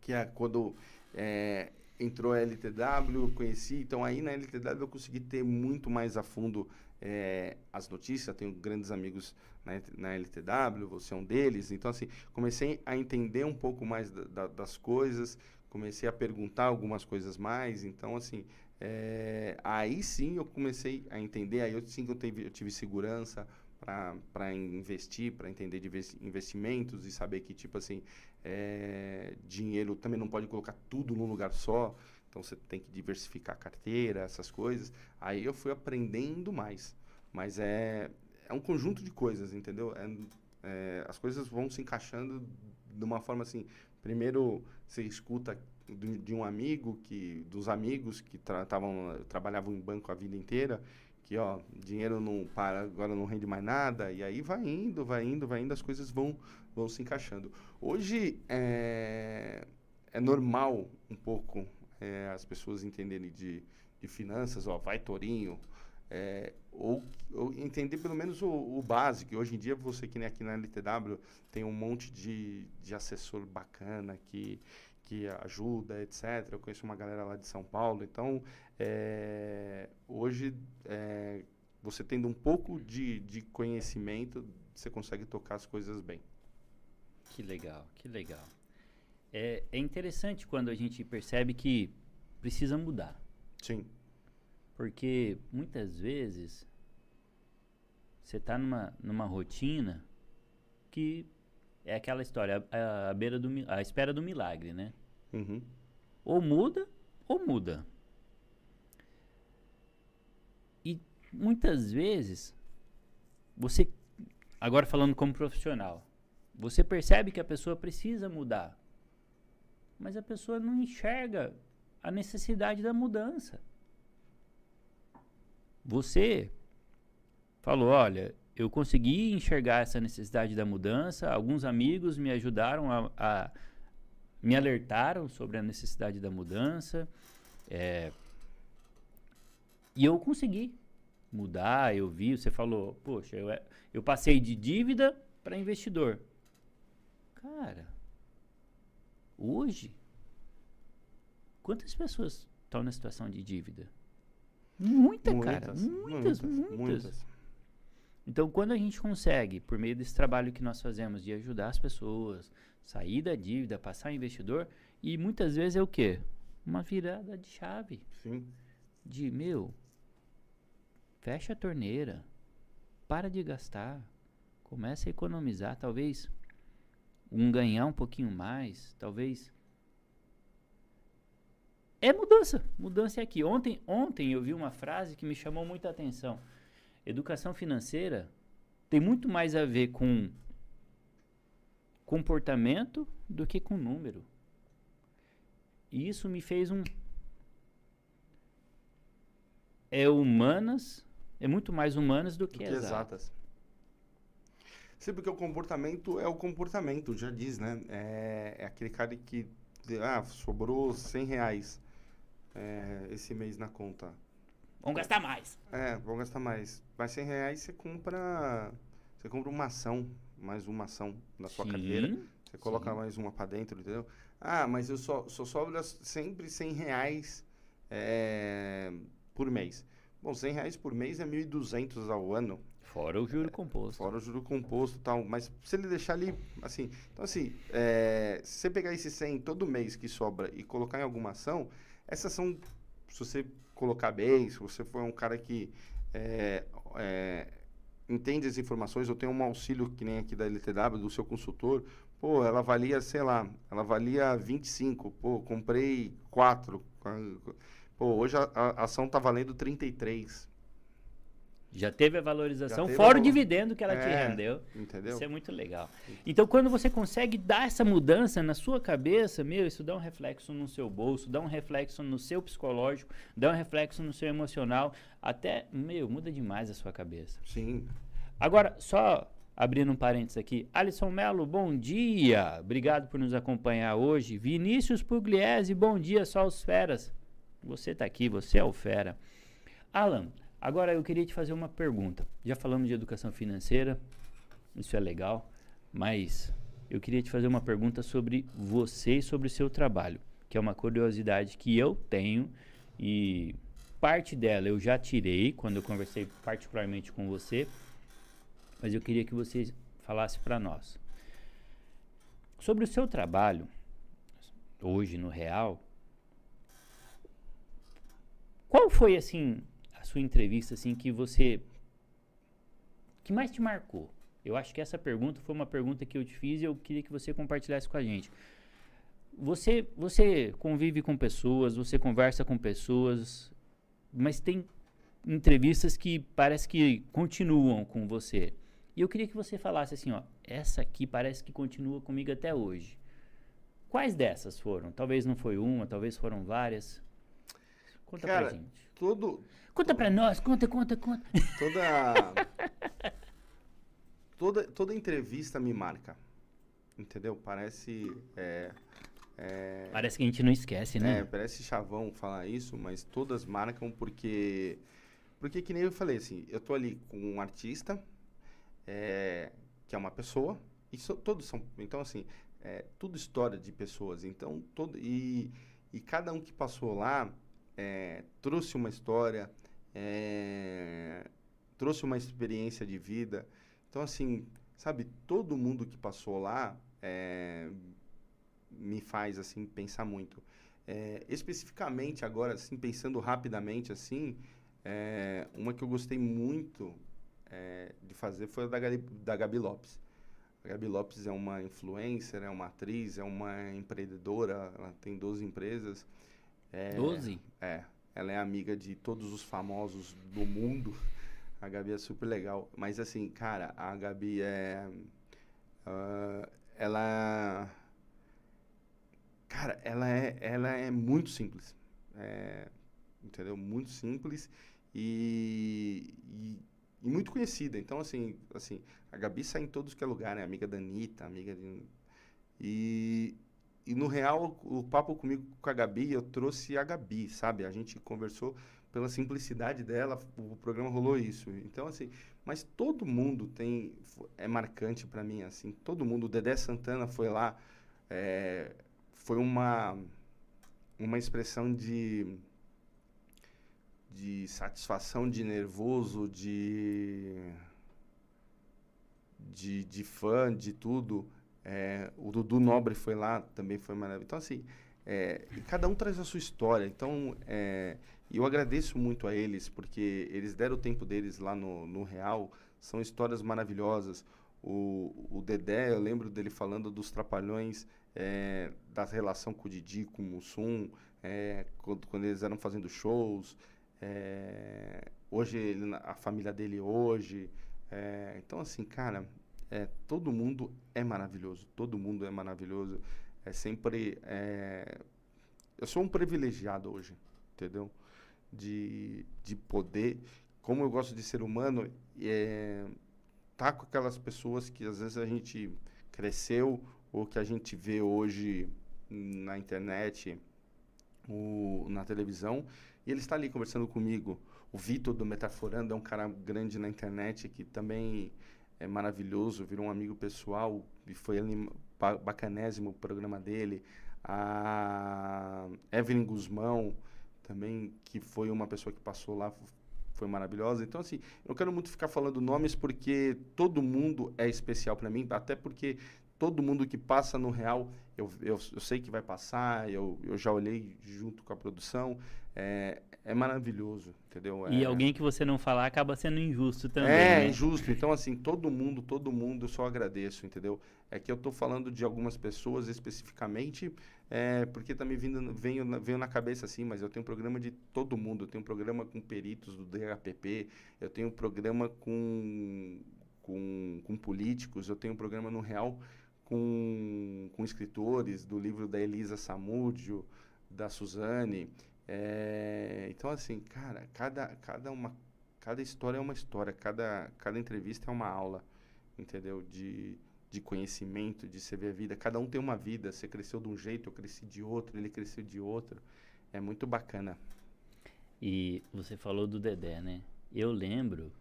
que é quando... É, entrou a LTW, conheci, então aí na LTW eu consegui ter muito mais a fundo é, as notícias, tenho grandes amigos na, na, LTW, você é um deles, então assim, comecei a entender um pouco mais da, da, das coisas, comecei a perguntar algumas coisas mais, então assim, é, aí sim eu comecei a entender, aí eu sim eu tive, eu tive segurança, para investir, para entender de investimentos e saber que, tipo assim, é, dinheiro também não pode colocar tudo num lugar só. Então, você tem que diversificar a carteira, essas coisas. Aí eu fui aprendendo mais. Mas é, é um conjunto de coisas, entendeu? É, é, as coisas vão se encaixando de uma forma assim. Primeiro, você escuta de, de um amigo, que dos amigos que tra trabalhavam em banco a vida inteira que ó, dinheiro não para, agora não rende mais nada, e aí vai indo, vai indo, vai indo, as coisas vão, vão se encaixando. Hoje é, é normal um pouco é, as pessoas entenderem de, de finanças, ó, vai Torinho, é, ou, ou, entender pelo menos o, o, básico. Hoje em dia, você que nem aqui na LTW tem um monte de, de assessor bacana que, que ajuda, etc. Eu conheço uma galera lá de São Paulo. Então, é, hoje, é, você tendo um pouco de, de conhecimento, você consegue tocar as coisas bem. Que legal, que legal. É, é interessante quando a gente percebe que precisa mudar. Sim. Porque muitas vezes você está numa, numa rotina que é aquela história, a, a, beira do, a espera do milagre, né? Uhum. Ou muda, ou muda. E muitas vezes, você, agora falando como profissional, você percebe que a pessoa precisa mudar, mas a pessoa não enxerga a necessidade da mudança. Você falou: olha, eu consegui enxergar essa necessidade da mudança, alguns amigos me ajudaram a, a me alertaram sobre a necessidade da mudança. É, e eu consegui mudar, eu vi, você falou, poxa, eu, eu passei de dívida para investidor. Cara, hoje, quantas pessoas estão na situação de dívida? Muita, muitas, cara. Muitas, muitas, muitas, muitas. Então, quando a gente consegue, por meio desse trabalho que nós fazemos de ajudar as pessoas, sair da dívida, passar a investidor, e muitas vezes é o quê? Uma virada de chave. Sim. De, meu, fecha a torneira, para de gastar, começa a economizar, talvez um ganhar um pouquinho mais, talvez. É mudança, mudança é aqui. Ontem, ontem eu vi uma frase que me chamou muita atenção. Educação financeira tem muito mais a ver com comportamento do que com número. E isso me fez um. É humanas, é muito mais humanas do que, que exatas. exatas. Sim, porque o comportamento é o comportamento, já diz, né? É, é aquele cara que, ah, sobrou 100 reais é, esse mês na conta. Vamos gastar mais. É, vamos gastar mais. Mas 100 reais você compra, você compra uma ação, mais uma ação na sua Sim, carteira. Você coloca sim. mais uma para dentro, entendeu? Ah, mas eu só, só sobra sempre 100 reais é, por mês. Bom, 100 reais por mês é 1.200 ao ano. Fora o juro composto. Fora o juro composto e tal. Mas se ele deixar ali, assim... Então, assim, é, se você pegar esse 100 todo mês que sobra e colocar em alguma ação, essa ação, se você colocar bem, se você for um cara que é, é, entende as informações, ou tem um auxílio que nem aqui da LTW, do seu consultor, pô, ela valia, sei lá, ela valia 25, pô, comprei 4. Pô, hoje a, a ação tá valendo 33. Já teve a valorização, teve fora a o dividendo que ela te É, rendeu. Entendeu? Isso é muito legal. Então, quando você consegue dar essa mudança na sua cabeça, meu, isso dá um reflexo no seu bolso, dá um reflexo no seu psicológico, dá um reflexo no seu emocional, até, meu, muda demais a sua cabeça. Sim. Agora, só abrindo um parênteses aqui, Alisson Melo, bom dia, obrigado por nos acompanhar hoje. Vinícius Pugliese, bom dia, só os feras. Você tá aqui, você é o fera. Alan, agora eu queria te fazer uma pergunta. Já falamos de educação financeira, isso é legal, mas eu queria te fazer uma pergunta sobre você e sobre o seu trabalho, que é uma curiosidade que eu tenho e parte dela eu já tirei quando eu conversei particularmente com você, mas eu queria que você falasse para nós. Sobre o seu trabalho, hoje no real, qual foi assim a sua entrevista assim que você que mais te marcou? Eu acho que essa pergunta foi uma pergunta que eu te fiz e eu queria que você compartilhasse com a gente. Você você convive com pessoas, você conversa com pessoas, mas tem entrevistas que parece que continuam com você. E eu queria que você falasse assim, ó, essa aqui parece que continua comigo até hoje. Quais dessas foram? Talvez não foi uma, talvez foram várias. Conta Cara, pra gente. Todo, Conta pra nós, conta, conta, conta. toda, toda, toda entrevista me marca. Entendeu? Parece. É, é, Parece que a gente não esquece, é, né? parece chavão falar isso, mas todas marcam porque. Porque, que nem eu falei, assim, eu tô ali com um artista, é, que é uma pessoa, e so- todos são. Então, assim, é tudo história de pessoas. Então, todo. E, e cada um que passou lá é, trouxe uma história, é, trouxe uma experiência de vida. Então, assim, sabe, todo mundo que passou lá é, me faz, assim, pensar muito. É, especificamente agora, assim, pensando rapidamente, assim, é, uma que eu gostei muito é, de fazer foi a da Gabi, da Gabi Lopes. A Gabi Lopes é uma influencer, é uma atriz, é uma empreendedora, ela tem 12 empresas. É, Doze? é, ela é amiga de todos os famosos do mundo. A Gabi é super legal. Mas assim, cara, a Gabi é. ah, ela. Cara, ela é, ela é muito simples. É, entendeu? Muito simples e, e, e muito conhecida. Então, assim, assim, a Gabi sai em todos que é lugar, né? Amiga da Anitta, amiga de. E, e no real, o papo comigo com a Gabi, eu trouxe a Gabi, sabe? A gente conversou pela simplicidade dela, o programa rolou isso. Então, assim, mas todo mundo tem, é marcante pra mim, assim, todo mundo, o Dedé Santana foi lá, é, foi uma, uma expressão de, de satisfação, de nervoso, de, de, de fã, de tudo. É, o Dudu Nobre foi lá, também foi maravilhoso. Então, assim, é, e cada um traz a sua história. Então, é, eu agradeço muito a eles, porque eles deram o tempo deles lá no, no Real. São histórias maravilhosas. O, o Dedé, eu lembro dele falando dos trapalhões, é, da relação com o Didi, com o Mussum, é, quando, quando eles eram fazendo shows. é, hoje, ele, a família dele hoje. é, então, assim, cara, é, todo mundo é maravilhoso. Todo mundo é maravilhoso. É sempre. é, eu sou um privilegiado hoje, entendeu? De, de poder, como eu gosto de ser humano, é, tá com aquelas pessoas que às vezes a gente cresceu ou que a gente vê hoje na internet, o, na televisão, e ele está ali conversando comigo. O Vitor do Metaforando é um cara grande na internet que também é maravilhoso, virou um amigo pessoal e foi bacanésimo o programa dele. A Evelyn Guzmão também, que foi uma pessoa que passou lá, foi maravilhosa. Então, assim, eu não quero muito ficar falando nomes porque todo mundo é especial para mim, até porque todo mundo que passa no real, eu, eu, eu sei que vai passar, eu, eu já olhei junto com a produção, é, é maravilhoso, entendeu? E É- alguém que você não falar acaba sendo injusto também. é, né? injusto. Então, assim, todo mundo, todo mundo, eu só agradeço, entendeu? É que eu tô falando de algumas pessoas especificamente, é, porque tá me vindo, na- veio na cabeça assim, mas eu tenho um programa de todo mundo. Eu tenho um programa com peritos do DHPP, eu tenho um programa com, com, com políticos, eu tenho um programa no Real com, com escritores, do livro da Elisa Samúdio, da Suzane. É, então, assim, cara, cada, cada, uma, cada história é uma história, cada, cada entrevista é uma aula, entendeu? De, de conhecimento, de você ver a vida. Cada um tem uma vida. Você cresceu de um jeito, eu cresci de outro, ele cresceu de outro. É muito bacana. E você falou do Dedé, né? Eu lembro.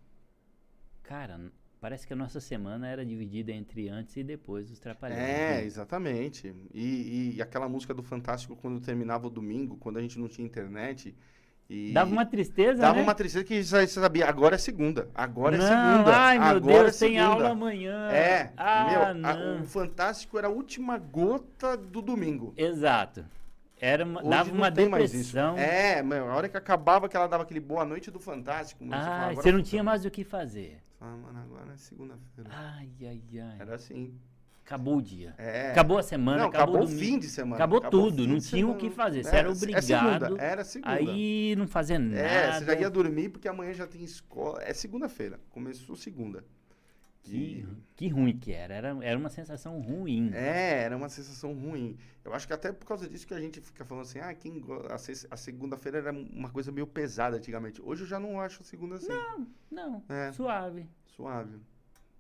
Cara, parece que a nossa semana era dividida entre antes e depois dos Trapalhões. É, né? exatamente. E, e aquela música do Fantástico quando terminava o domingo, quando a gente não tinha internet. Dava uma tristeza, dava né? uma tristeza que você sabia, agora é segunda. Agora não, é segunda. Ai, meu agora Deus, é tem aula amanhã. É, ah, meu, a- o Fantástico era a última gota do domingo. Exato. Era uma, Hoje dava uma depressão. É, a hora que acabava que ela dava aquele boa noite do Fantástico. mano, Ah, falava, você não tinha mais o que fazer. Ah, mano, agora é segunda-feira. Ai, ai, ai. Era assim. Acabou o dia. É. Acabou a semana, não, acabou, acabou o fim de semana. Acabou o tudo, não tinha o que fazer, você É, era é obrigado. segunda, era segunda. Aí não fazer nada. É, você já ia dormir porque amanhã já tem escola. É segunda-feira. Começou segunda. Que, que ruim que era. era. Era uma sensação ruim. É, era uma sensação ruim. Eu acho que até por causa disso que a gente fica falando assim, ah, quem a, a segunda-feira era uma coisa meio pesada antigamente. Hoje eu já não acho a segunda assim. Não, É. suave. Suave.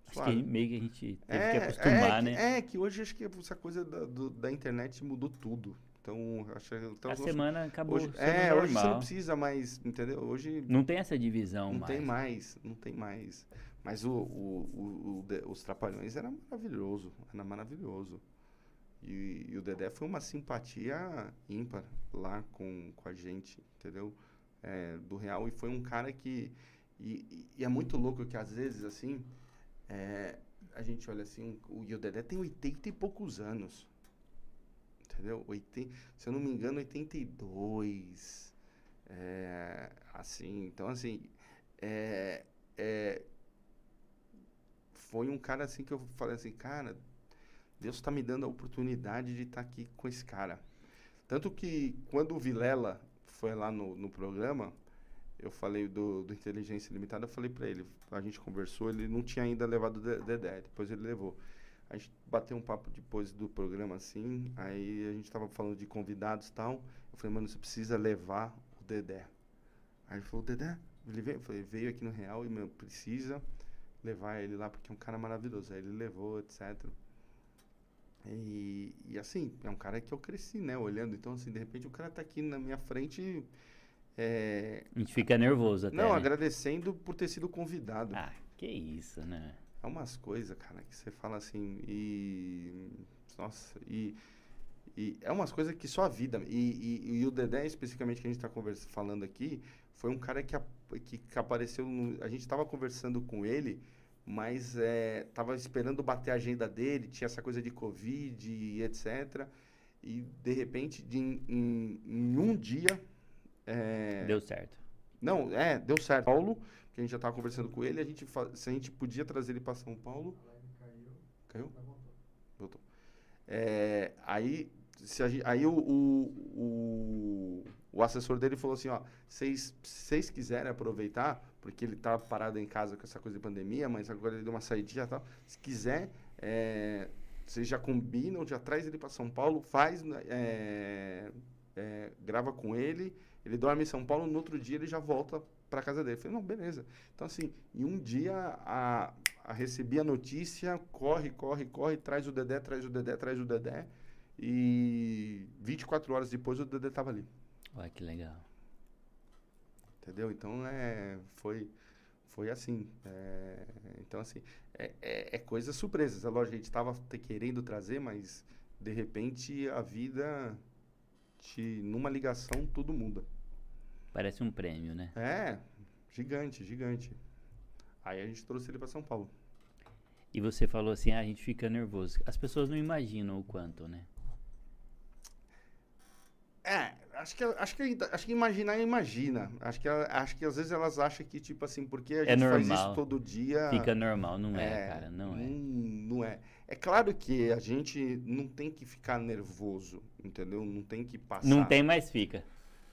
Acho Suave. que meio que a gente teve é, que acostumar, é, né? É, que hoje acho que essa coisa da, do- da internet mudou tudo. Então, acho então, a semana acabou hoje, É, hoje você não normal. precisa mais, entendeu? Hoje Não tem essa divisão não mais. tem mais, não tem mais. Mas o, o, o- o os Trapalhões era maravilhoso, era maravilhoso. E, e o Dedé foi uma simpatia ímpar lá com, com a gente, entendeu? É, do Real. E foi um cara que... E, e- e é muito louco que às vezes, assim, é, a gente olha assim, o, e o Dedé tem 80 e poucos anos. Entendeu? 80, se eu não me engano, 82. É, assim, então assim, é, é, foi um cara assim que eu falei assim, cara, Deus está me dando a oportunidade de estar aqui com esse cara. Tanto que quando o Vilela foi lá no, no programa, eu falei do, do Inteligência Limitada, eu falei para ele, a gente conversou, ele não tinha ainda levado o De- Dedé, depois ele levou. A gente bateu um papo depois do programa assim, aí a gente tava falando de convidados e tal. Eu falei, mano, você precisa levar o Dedé. Aí ele falou, Dedé? Ele veio, eu falei, veio aqui no Real e, meu, precisa levar ele lá porque é um cara maravilhoso. Aí ele levou, etc. E, e assim, é um cara que eu cresci, né, olhando. Então, assim, de repente o cara tá aqui na minha frente. é, A gente fica nervoso até. não, né? agradecendo por ter sido convidado. Ah, que isso, né? É umas coisas, cara, que você fala assim, e. Nossa, e. E é umas coisas que só a vida. E, e, e o Dedé, especificamente, que a gente está falando aqui, foi um cara que, ap- que, que apareceu. no- a gente estava conversando com ele, mas é, tava esperando bater a agenda dele, tinha essa coisa de Covid e etc. E, de repente, de, em, em- um dia. é, Deu certo. não, é, deu certo. Paulo, que a gente já estava conversando com ele, a gente fa- se a gente podia trazer ele para São Paulo. Caiu? Voltou. É, aí se a aí o, o, o, o assessor dele falou assim, ó, vocês vocês quiserem aproveitar, porque ele tá parado em casa com essa coisa de pandemia, mas agora ele deu uma saidinha e tal. Se quiser, é, vocês já combinam, já traz ele para São Paulo, faz, é, é, grava com ele, ele dorme em São Paulo, no outro dia ele já volta para casa dele. Eu falei, não, beleza. Então, assim, em um dia a, a recebi a notícia, corre, corre, corre, traz o Dedé, traz o Dedé, traz o Dedé. E 24 horas depois o Dedé tava ali. Olha que legal. Entendeu? Então, é, foi, foi assim. É, então, assim, é, é, é coisa surpresa. É lógico, a gente estava querendo trazer, mas de repente a vida, te, numa ligação, tudo muda. Parece um prêmio, né? É, gigante, gigante. Aí a gente trouxe ele para São Paulo. E você falou assim, ah, a gente fica nervoso. As pessoas não imaginam o quanto, né? É, acho que, acho que, acho que imaginar imagina. Acho que, acho que às vezes elas acham que, tipo assim, porque a É gente faz normal. isso todo dia. Fica normal, não é, cara, não é. Não é. É claro que a gente não tem que ficar nervoso, entendeu? Não tem que passar. Não tem, mas fica.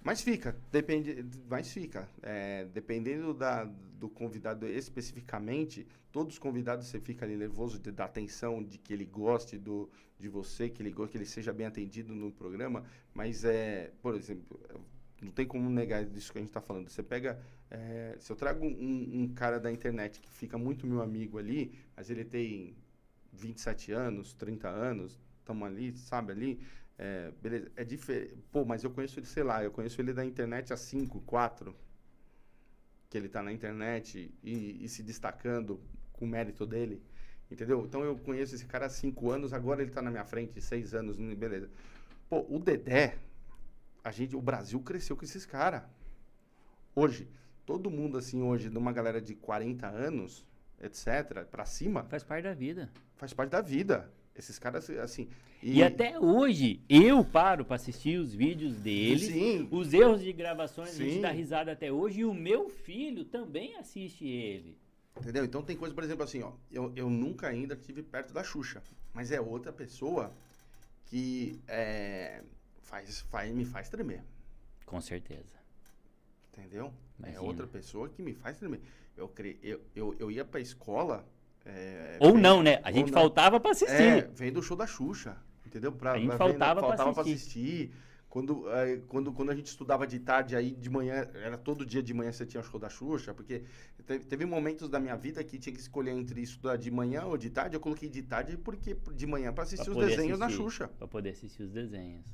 Mas fica, depende, mas fica. É, dependendo da, do convidado especificamente, todos os convidados você fica ali nervoso de dar atenção, de que ele goste do, de você, que goste, que ele seja bem atendido no programa. Mas é, por exemplo, não tem como negar disso que a gente está falando. Você pega, é, se eu trago um, um cara da internet que fica muito meu amigo ali, mas ele tem 27 anos, 30 anos, estamos ali, sabe ali. É, beleza, é diferente. Pô, mas eu conheço ele, sei lá, eu conheço ele da internet há 5, 4. Que ele tá na internet e, e se destacando com o mérito dele. Entendeu? Então eu conheço esse cara há 5 anos, agora ele tá na minha frente, 6 anos, hum, beleza. Pô, o Dedé, a gente, o Brasil cresceu com esses caras. Hoje, todo mundo assim, hoje, de uma galera de 40 anos, etc., pra cima, Faz parte da vida. faz parte da vida. Esses caras, assim. E, até hoje, eu paro pra assistir os vídeos deles. Sim. Os erros de gravações, a gente Sim. dá risada até hoje. E o meu filho também assiste ele. Entendeu? Então tem coisa, por exemplo, assim, ó. Eu, eu nunca ainda estive perto da Xuxa. Mas é outra pessoa que é, faz, faz, me faz tremer. Com certeza. Entendeu? Imagina. É outra pessoa que me faz tremer. Eu, cre... eu, eu, eu ia pra escola. é, Ou vendo- não, né? A gente não. faltava pra assistir. É, vendo o show da Xuxa. Entendeu? Pra, A gente pra faltava pra faltava pra assistir. assistir. Quando, eh, quando, quando a gente estudava de tarde, aí de manhã, era todo dia de manhã você tinha o show da Xuxa, porque teve, teve momentos da minha vida que tinha que escolher entre estudar de manhã ou de tarde. Eu coloquei de tarde porque de manhã para assistir Pra os desenhos assistir, na Xuxa. Pra poder assistir os desenhos.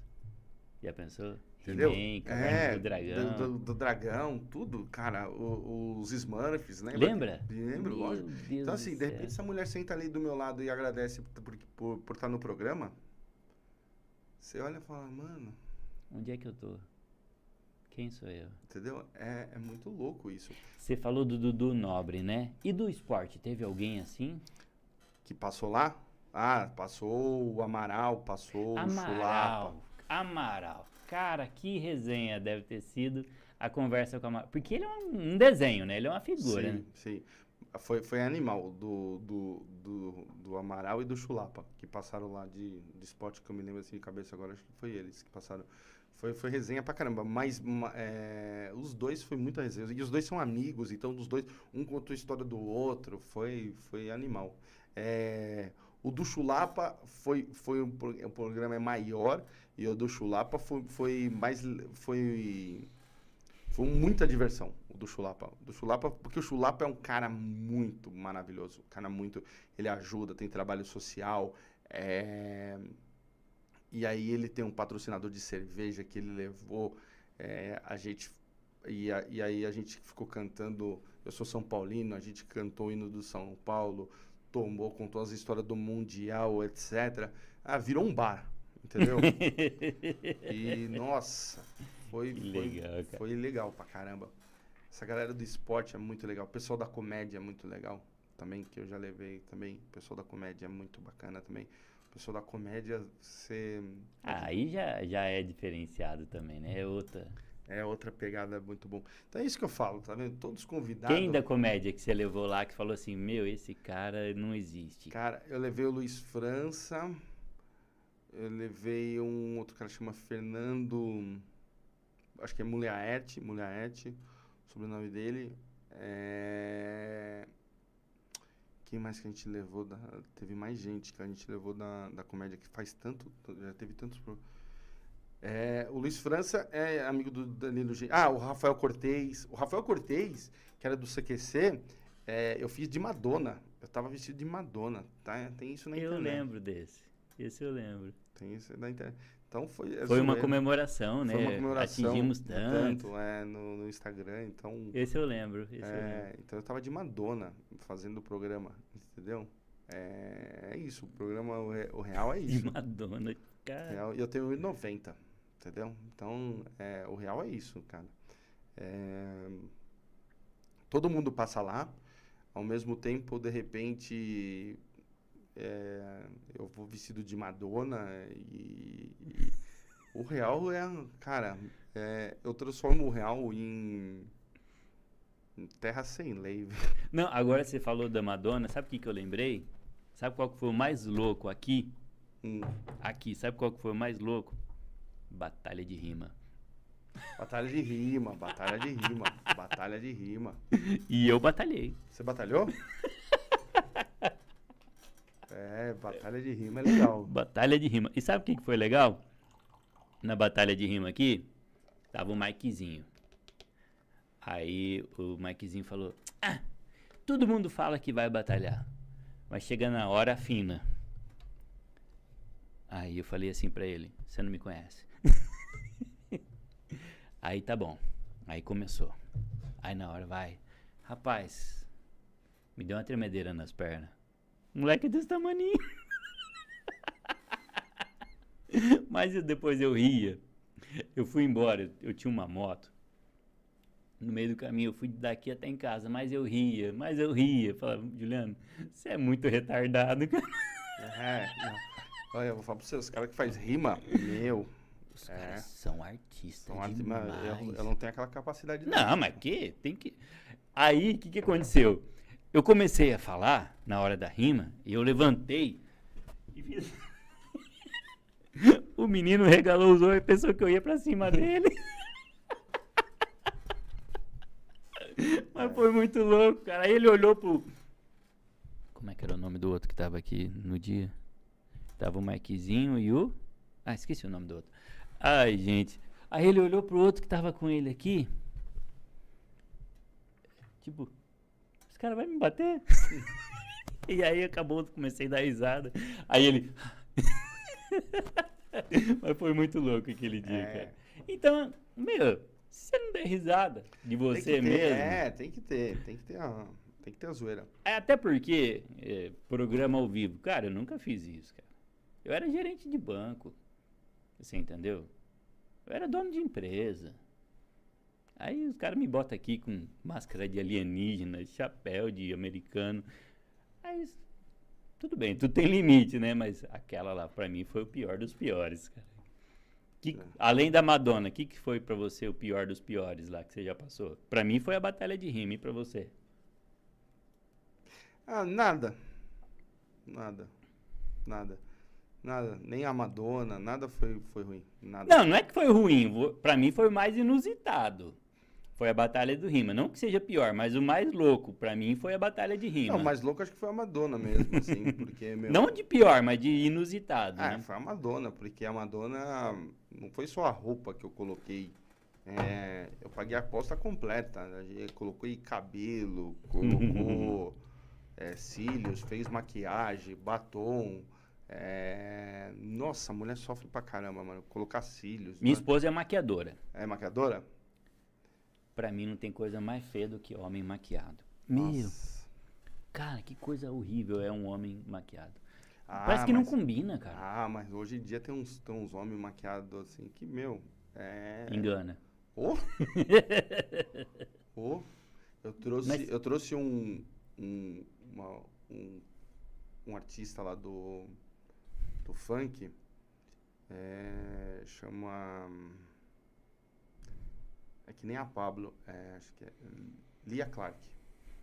Já pensou? Entendeu? É, do Dragão. Do, do- do dragão, tudo, cara. o- os Smurfs, lembra? Lembra? Lembro, Meu lógico. Deus Então, assim, de céu. repente, se a mulher senta ali do meu lado e agradece por, por, por estar no programa, você olha e fala, mano, Onde é que eu tô? Quem sou eu? entendeu? É, é muito louco isso. Você falou do Dudu Nobre, né? E do esporte, teve alguém assim? Que passou lá? Ah, passou o Amaral, passou o Chulapa. Amaral. Amaral. Cara, que resenha deve ter sido a conversa com o Amaral. Porque ele é um, desenho, né? Ele é uma figura, né? Sim, sim. Foi, foi animal do, do, do, do Amaral e do Chulapa, que passaram lá de, de esporte, que eu me lembro assim de cabeça agora, acho que foi eles que passaram. Foi, foi resenha pra caramba, mas ma- é, os dois foi muita resenha. E os dois são amigos, então os dois, um contou a história do outro, foi, foi animal. É, o do Chulapa foi, foi um, um programa maior, e o do Chulapa foi, foi mais. Foi, foi muita diversão, o do Chulapa. Do Chulapa, porque o Chulapa é um cara muito maravilhoso. Um cara muito. Ele ajuda, tem trabalho social. é, E aí ele tem um patrocinador de cerveja que ele levou. é, a gente. E, a- e aí a gente ficou cantando. Eu sou São Paulino, a gente cantou o hino do São Paulo, tomou, contou as histórias do Mundial, etc. Ah, virou um bar, entendeu? E, nossa, foi, foi, legal, foi legal pra caramba. Essa galera do esporte é muito legal. O pessoal da comédia é muito legal também, que eu já levei também. O pessoal da comédia é muito bacana também. O pessoal da comédia, você... Ah, aí já, já é diferenciado também, né? É outra. É outra pegada muito bom. Então é isso que eu falo, tá vendo? Todos convidados... Quem da comédia que você levou lá que falou assim, meu, esse cara não existe? Cara, eu levei o Luiz França, eu levei um outro cara que chama Fernando, acho que é Mulherete, Mulherete, o sobrenome dele. É... Quem mais que a gente levou? Da... Teve mais gente que a gente levou da, da comédia que faz tanto. Já teve tantos. pro- É, o Luiz França é amigo do Danilo G. Ah, o Rafael Cortez. O Rafael Cortez, que era do CQC, é, eu fiz de Madonna. Eu tava vestido de Madonna. Tá? Tem isso na Eu internet. lembro desse. Esse eu lembro. Tem isso na internet. Então foi. é Foi uma comemoração, né? Foi uma comemoração. Atingimos tanto. tanto é, no, no Instagram. Então. Esse eu lembro. Esse eu lembro. É, então eu tava de Madonna fazendo o programa, entendeu? É, é isso, o programa, o, re- o real é De isso. Madonna, cara. Real- E eu tenho 1,90, entendeu? Então, é, o real é isso, cara. É, todo mundo passa lá, ao mesmo tempo, de repente, é, eu vou vestido de Madonna e, e o real é, cara, é, eu transformo o real em, terra sem lei. Não, agora você falou da Madonna, sabe o que, que eu lembrei? Sabe qual que foi o mais louco aqui? Hum, Aqui, sabe qual que foi o mais louco? Batalha de rima. batalha de rima, batalha de rima, batalha de rima. E eu batalhei. Você batalhou? É, batalha de rima é legal. Batalha de rima. E sabe o que, foi legal? Na batalha de rima aqui, tava o Mikezinho. Aí o Mikezinho falou: Ah, todo mundo fala que vai batalhar, mas chega na hora fina. Aí eu falei assim pra ele: Você não me conhece. Aí tá bom. Aí começou. Aí na hora vai. Rapaz, me deu uma tremedeira nas pernas. Moleque desse tamaninho. Mas eu- depois eu ria. Eu fui embora, eu tinha uma moto. No meio do caminho, eu fui daqui até em casa, mas eu ria, mas eu ria. Falava, Juliano, você é muito retardado, cara. É, não. Olha, eu vou falar pra você, os caras que faz rima, meu, Os É. caras são artistas são arte, demais. mas eu, eu não tenho aquela capacidade. Não, mas que? Tem que. Aí, o que, que aconteceu? Eu comecei a falar na hora da rima, e eu levantei e fiz. o menino regalou os olhos e pensou que eu ia pra cima dele. mas foi muito louco, cara. Aí ele olhou pro. Como é que era o nome do outro que tava aqui no dia? Tava o Mikezinho e o. Ah, esqueci o nome do outro. Ai, gente. Aí ele olhou pro outro que tava com ele aqui. Tipo, esse cara vai me bater? e aí acabou, comecei a dar risada. Aí ele. Mas foi muito louco aquele dia, É. cara. Então, meu, se você não der risada de Tem você que ter, mesmo. É, tem que ter, tem que ter a, tem que ter a zoeira. É, Até porque, é, programa ao vivo, cara, eu nunca fiz isso, cara. Eu era gerente de banco, você entendeu? Eu era dono de empresa. Aí os caras me botam aqui com máscara de alienígena, chapéu de americano. Aí, tudo bem, tudo tem limite, né? Mas aquela lá, pra mim, foi o pior dos piores, cara. Que- além da Madonna, o que, que foi pra você o pior dos piores lá que você já passou? Pra mim foi a batalha de rima, e pra você? Ah, nada. Nada. Nada. Nada. Nem a Madonna, nada foi, foi ruim. Nada. Não, não é que foi ruim. Pra mim foi mais inusitado. Foi a batalha do rima. Não que seja pior, mas o mais louco pra mim foi a batalha de rima. Não, o mais louco acho que foi a Madonna mesmo, assim, porque, meu... Não de pior, mas de inusitado. Ah, né? foi a Madonna, porque a Madonna não foi só a roupa que eu coloquei. É, eu paguei a aposta completa. Gente colocou cabelo, colocou é, cílios, fez maquiagem, batom. é, Nossa, a mulher sofre pra caramba, mano. Colocar cílios. Minha né? esposa é maquiadora. É maquiadora? Pra mim não tem coisa mais feia do que homem maquiado. Meu, Nossa. cara, que coisa horrível é um homem maquiado. Ah, Parece que não mas- combina, cara. Ah, mas hoje em dia tem uns, tem uns homens maquiados assim que, meu, é. Engana. Ô! Ô! Eu trouxe, Mas- eu trouxe um, um, uma- um, um artista lá do, do funk, é, chama... É que nem a Pablo, é, acho que é Lia Clark.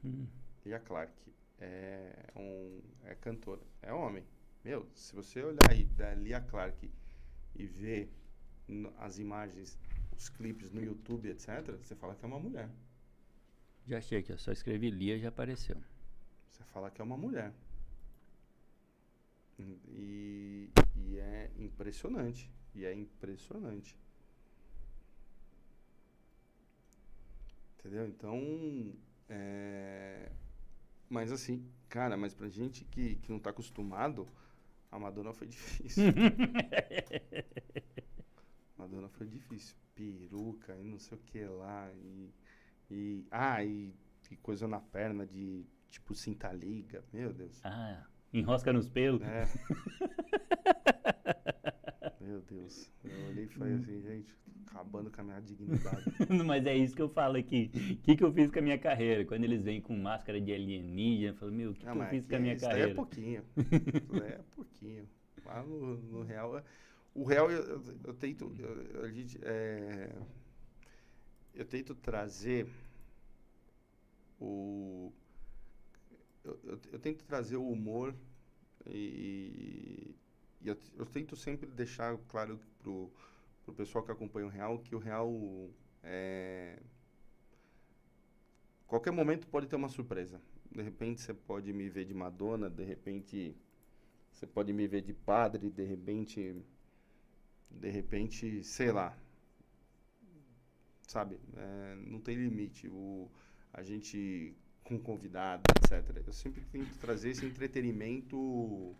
Hum. Lia Clark é, um, é cantora, é homem. Meu, se você olhar aí da Lia Clark e ver as imagens, os clipes no YouTube, etc., você fala que é uma mulher. Já achei aqui, ó. Só escrevi Lia já apareceu. Você fala que é uma mulher. E, e é impressionante. E é impressionante. Entendeu? Então, é... Mas assim, cara, mas pra gente que, que não tá acostumado, a Madonna foi difícil. Madonna foi difícil. Peruca e não sei o que lá. E, e, ah, e, e coisa na perna de tipo cinta liga. Meu Deus. Ah, enrosca nos pelos. É. Meu Deus. Eu olhei e falei assim, gente, acabando com a minha dignidade. Mas é isso que eu falo aqui. O que, que eu fiz com a minha carreira? Quando eles vêm com máscara de alienígena, eu falo, meu, o que, Não, que eu fiz com a minha isso daí carreira? é pouquinho. Isso é pouquinho. Lá no, no real. é- O real eu, eu, eu tento. Eu, é, eu tento trazer o. Eu, eu, eu tento trazer o humor e, e eu, eu tento sempre deixar claro pro, pro pessoal que acompanha o real que o real é, qualquer momento pode ter uma surpresa. De repente você pode me ver de Madonna, de repente você pode me ver de padre, de repente de repente, sei lá. Sabe? É, não tem limite. O, a gente com convidado, etc. Eu sempre tento trazer esse entretenimento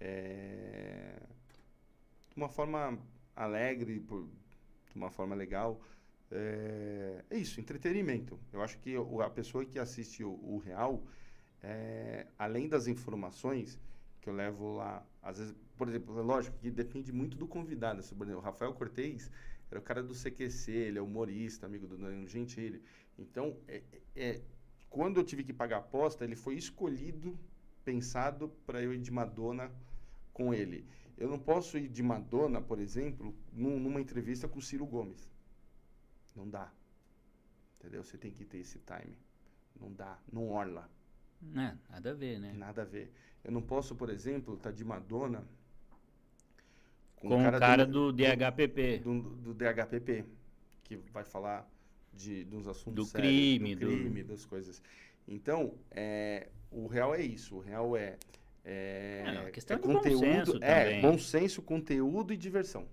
é, de uma forma alegre, por, de uma forma legal. É, é isso, entretenimento. Eu acho que a pessoa que assiste o, o Real, é, além das informações que eu levo lá, às vezes, por exemplo, é lógico que depende muito do convidado. assim, Por exemplo, o Rafael Cortez era o cara do CQC, ele é humorista, amigo do Danilo Gentili. Então, é, é- quando eu tive que pagar a aposta, ele foi escolhido, pensado para eu ir de Madonna com ele. Eu não posso ir de Madonna, por exemplo, num- numa entrevista com o Ciro Gomes. Não dá. Entendeu? Você tem que ter esse time. Não dá. Não orla. É, nada a ver, né? Nada a ver. Eu não posso, por exemplo, estar de Madonna Com o cara, do, do, DHPP. do, do DHPP, que vai falar de, dos assuntos Do sérios, crime, do do- crime, das coisas. Então, é, o real é isso. O real é, é, É, é senso é bom senso, conteúdo e diversão.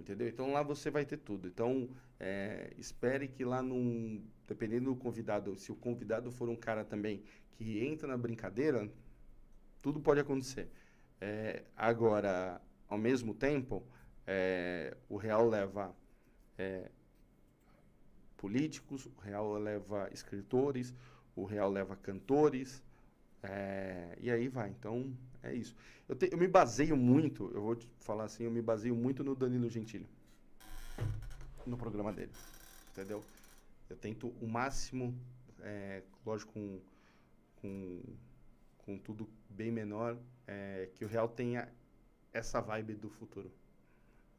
Entendeu? Então lá você vai ter tudo. Então, é, espere que lá num. Dependendo do convidado, se o convidado for um cara também que entra na brincadeira, tudo pode acontecer. É, agora, ao mesmo tempo, é, o real leva é, políticos, o real leva escritores, o real leva cantores, é, e aí vai. Então, é isso. Eu, te- eu me baseio muito, eu vou te falar assim, eu me baseio muito no Danilo Gentili. No programa dele. Entendeu? Eu tento o máximo, é, lógico, com, com, com tudo bem menor, é, que o Real tenha essa vibe do futuro.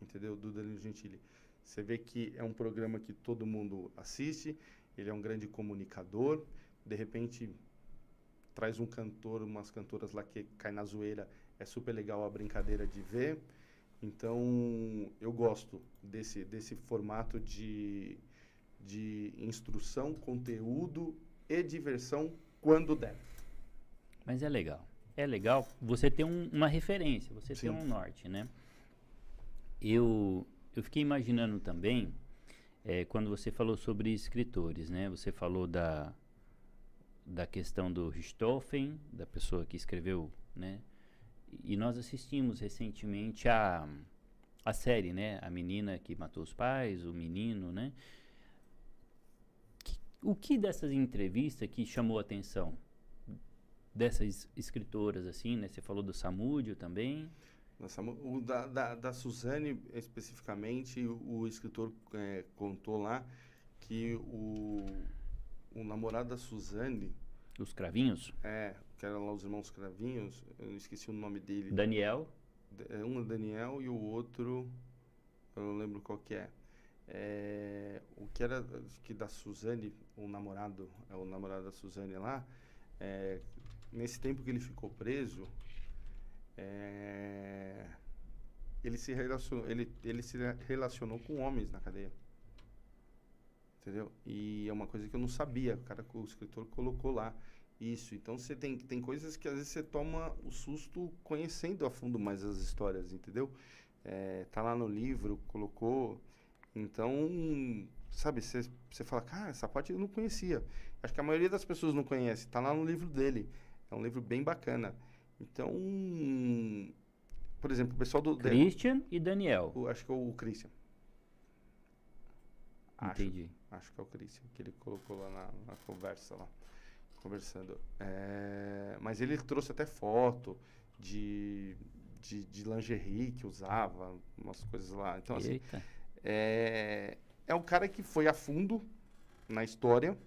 Entendeu? Do Danilo Gentili. Você vê que é um programa que todo mundo assiste, ele é um grande comunicador, de repente traz um cantor, umas cantoras lá que cai na zoeira, é super legal a brincadeira de ver. Então, eu gosto desse, desse formato de, de instrução, conteúdo e diversão quando der. Mas é legal. É legal você ter um- uma referência, você Sim. ter um norte, né? Eu, eu fiquei imaginando também, eh, quando você falou sobre escritores, né? Você falou da, da questão do Richthofen, da pessoa que escreveu, né? E nós assistimos recentemente a, a série, né? A menina que matou os pais, o menino, né? O que dessas entrevistas que chamou a atenção? Dessas escritoras, assim, né? Você falou do Samúdio também. Nossa, o da, da, da Suzane, especificamente, o, o escritor eh, contou lá que o, o namorado da Suzane, Os cravinhos. é, que eram lá os irmãos Cravinhos, eu esqueci o nome dele. Daniel. É, Um é Daniel e o outro, eu não lembro qual que é. É, o que era que da Suzane, o namorado, é o namorado da Suzane lá, é, nesse tempo que ele ficou preso, é, ele se relacionou, ele, ele se relacionou com homens na cadeia. Entendeu? E é uma coisa que eu não sabia. O cara, o escritor colocou lá isso. Então você tem, tem coisas que às vezes você toma o susto conhecendo a fundo mais as histórias, entendeu? É, tá lá no livro, colocou. Então, sabe, você fala, cara, essa parte eu não conhecia. Acho que a maioria das pessoas não conhece. Tá lá no livro dele. É um livro bem bacana. Então, por exemplo, o pessoal do... Christian e Daniel. O, acho que é o Christian. Entendi. Acho, acho que é o Christian, que ele colocou lá na, na conversa lá. Conversando. É, mas ele trouxe até foto de, de, de, lingerie que usava, umas coisas lá. Então, assim, Eita. é, é um cara que foi a fundo na história,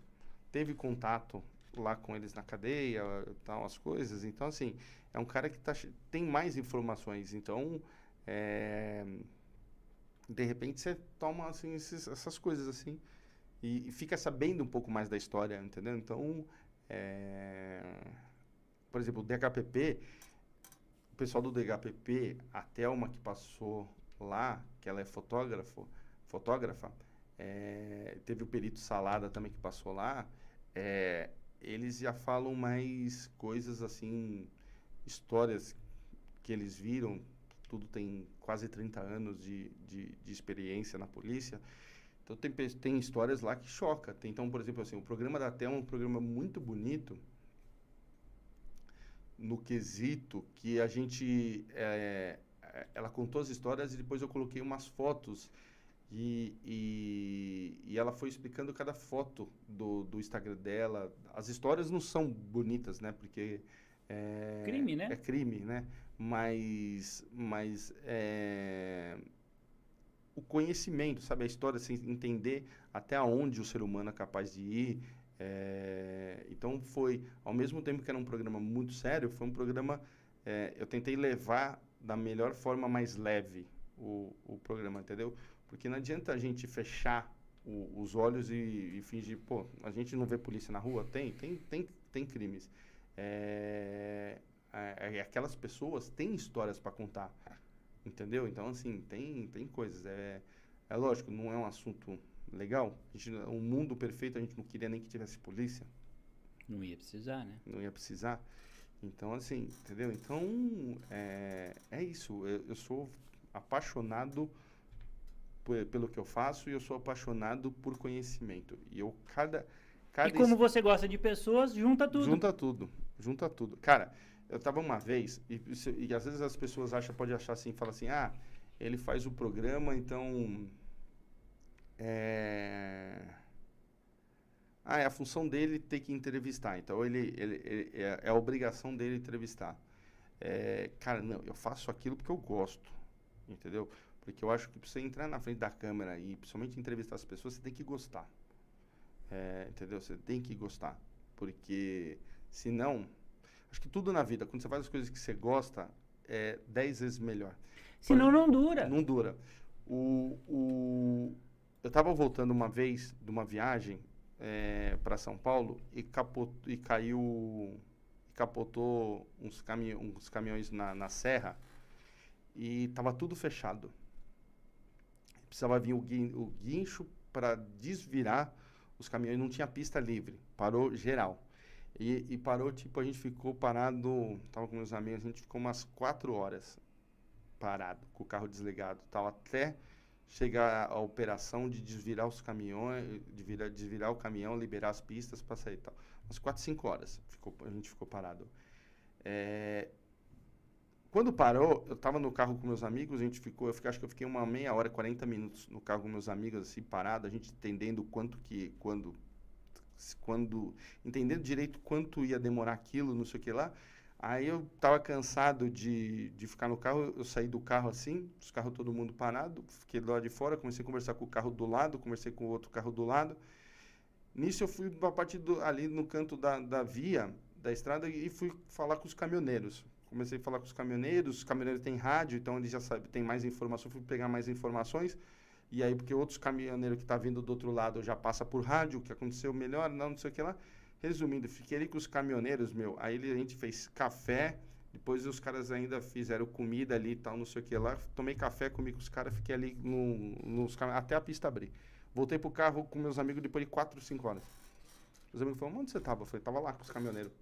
teve contato lá com eles na cadeia, tal, as coisas. Então, assim, é um cara que tá, tem mais informações. Então, é, de repente você toma assim, esses, essas coisas assim e, fica sabendo um pouco mais da história, entendeu? Então, é, por exemplo, o DHPP, o pessoal do DHPP, a Thelma que passou lá, que ela é fotógrafo, fotógrafa, é, teve o perito Salada também que passou lá, é, eles já falam mais coisas assim, histórias que eles viram, tudo tem quase 30 anos de, de, de experiência na polícia. Então tem, tem histórias lá que choca. Tem, então, por exemplo, assim, o programa da TEL é um programa muito bonito no quesito que a gente é, ela contou as histórias e depois eu coloquei umas fotos e, e, e, ela foi explicando cada foto do, do Instagram dela. As histórias não são bonitas, né? Porque é crime, né? É crime, né? Mas, mas é, o conhecimento, sabe? A história, assim, entender até onde o ser humano é capaz de ir. É, então foi, ao mesmo tempo que era um programa muito sério, foi um programa. É, eu tentei levar da melhor forma mais leve o, o programa, entendeu? Porque não adianta a gente fechar o, os olhos e, e, fingir, pô, a gente não vê polícia na rua? Tem, tem, tem, tem crimes. É, é, aquelas pessoas têm histórias para contar, entendeu? Então, assim, tem, tem coisas. É, é lógico, não é um assunto legal. Gente, um mundo perfeito, a gente não queria nem que tivesse polícia. Não ia precisar, né? Não ia precisar. Então, assim, entendeu? Então, é, é isso. Eu, eu sou apaixonado pelo que eu faço e eu sou apaixonado por conhecimento. E eu, cada. cada e como você gosta de pessoas, junta tudo. Junta tudo. Junta tudo. Cara, eu tava uma vez, e, e às vezes as pessoas acham, pode achar assim, fala assim, ah, ele faz o programa, então. É... Ah, é a função dele ter que entrevistar. Então, ele, ele, ele é, é, a obrigação dele entrevistar. É, cara, não, eu faço aquilo porque eu gosto, entendeu? Porque eu acho que para você entrar na frente da câmera e principalmente entrevistar as pessoas, você tem que gostar. É, entendeu? Você tem que gostar. Porque senão, acho que tudo na vida, quando você faz as coisas que você gosta, é dez vezes melhor. Senão não dura. Não dura. O, o, eu estava voltando uma vez de uma viagem é, para São Paulo e, capot, e caiu, capotou uns, cami uns caminhões na, na serra e estava tudo fechado precisava vir o, o guincho para desvirar os caminhões, não tinha pista livre, parou geral. E, e, parou, tipo, a gente ficou parado, tava com meus amigos, a gente ficou umas quatro horas parado, com o carro desligado, tal, até chegar a operação de desvirar os caminhões, de virar, desvirar o caminhão, liberar as pistas para sair tal. Umas quatro, cinco horas ficou, a gente ficou parado. É, quando parou, eu estava no carro com meus amigos, a gente ficou, eu fiquei, acho que eu fiquei uma meia hora, 40 minutos no carro com meus amigos, assim, parado, a gente entendendo quanto que, quando, quando, entendendo direito quanto ia demorar aquilo, não sei o que lá. Aí eu estava cansado de, de ficar no carro, eu saí do carro assim, os carros todo mundo parado, fiquei do lado de fora, comecei a conversar com o carro do lado, conversei com o outro carro do lado. Nisso eu fui para partir do, ali no canto da, da via, da estrada, e fui falar com os caminhoneiros comecei a falar com os caminhoneiros, os caminhoneiros têm rádio, então eles já sabem, tem mais informações, fui pegar mais informações. E aí, porque outros caminhoneiros que tá vindo do outro lado já passa por rádio, o que aconteceu melhor, não, não sei o que lá. Resumindo, fiquei ali com os caminhoneiros, meu. Aí a gente fez café, depois os caras ainda fizeram comida ali e tal, não sei o que lá. Tomei café, comi com os caras, fiquei ali no, nos até a pista abrir. Voltei pro carro com meus amigos depois de 4, 5 horas. Meus amigos falaram, onde você tava? Eu falei, tava lá com os caminhoneiros.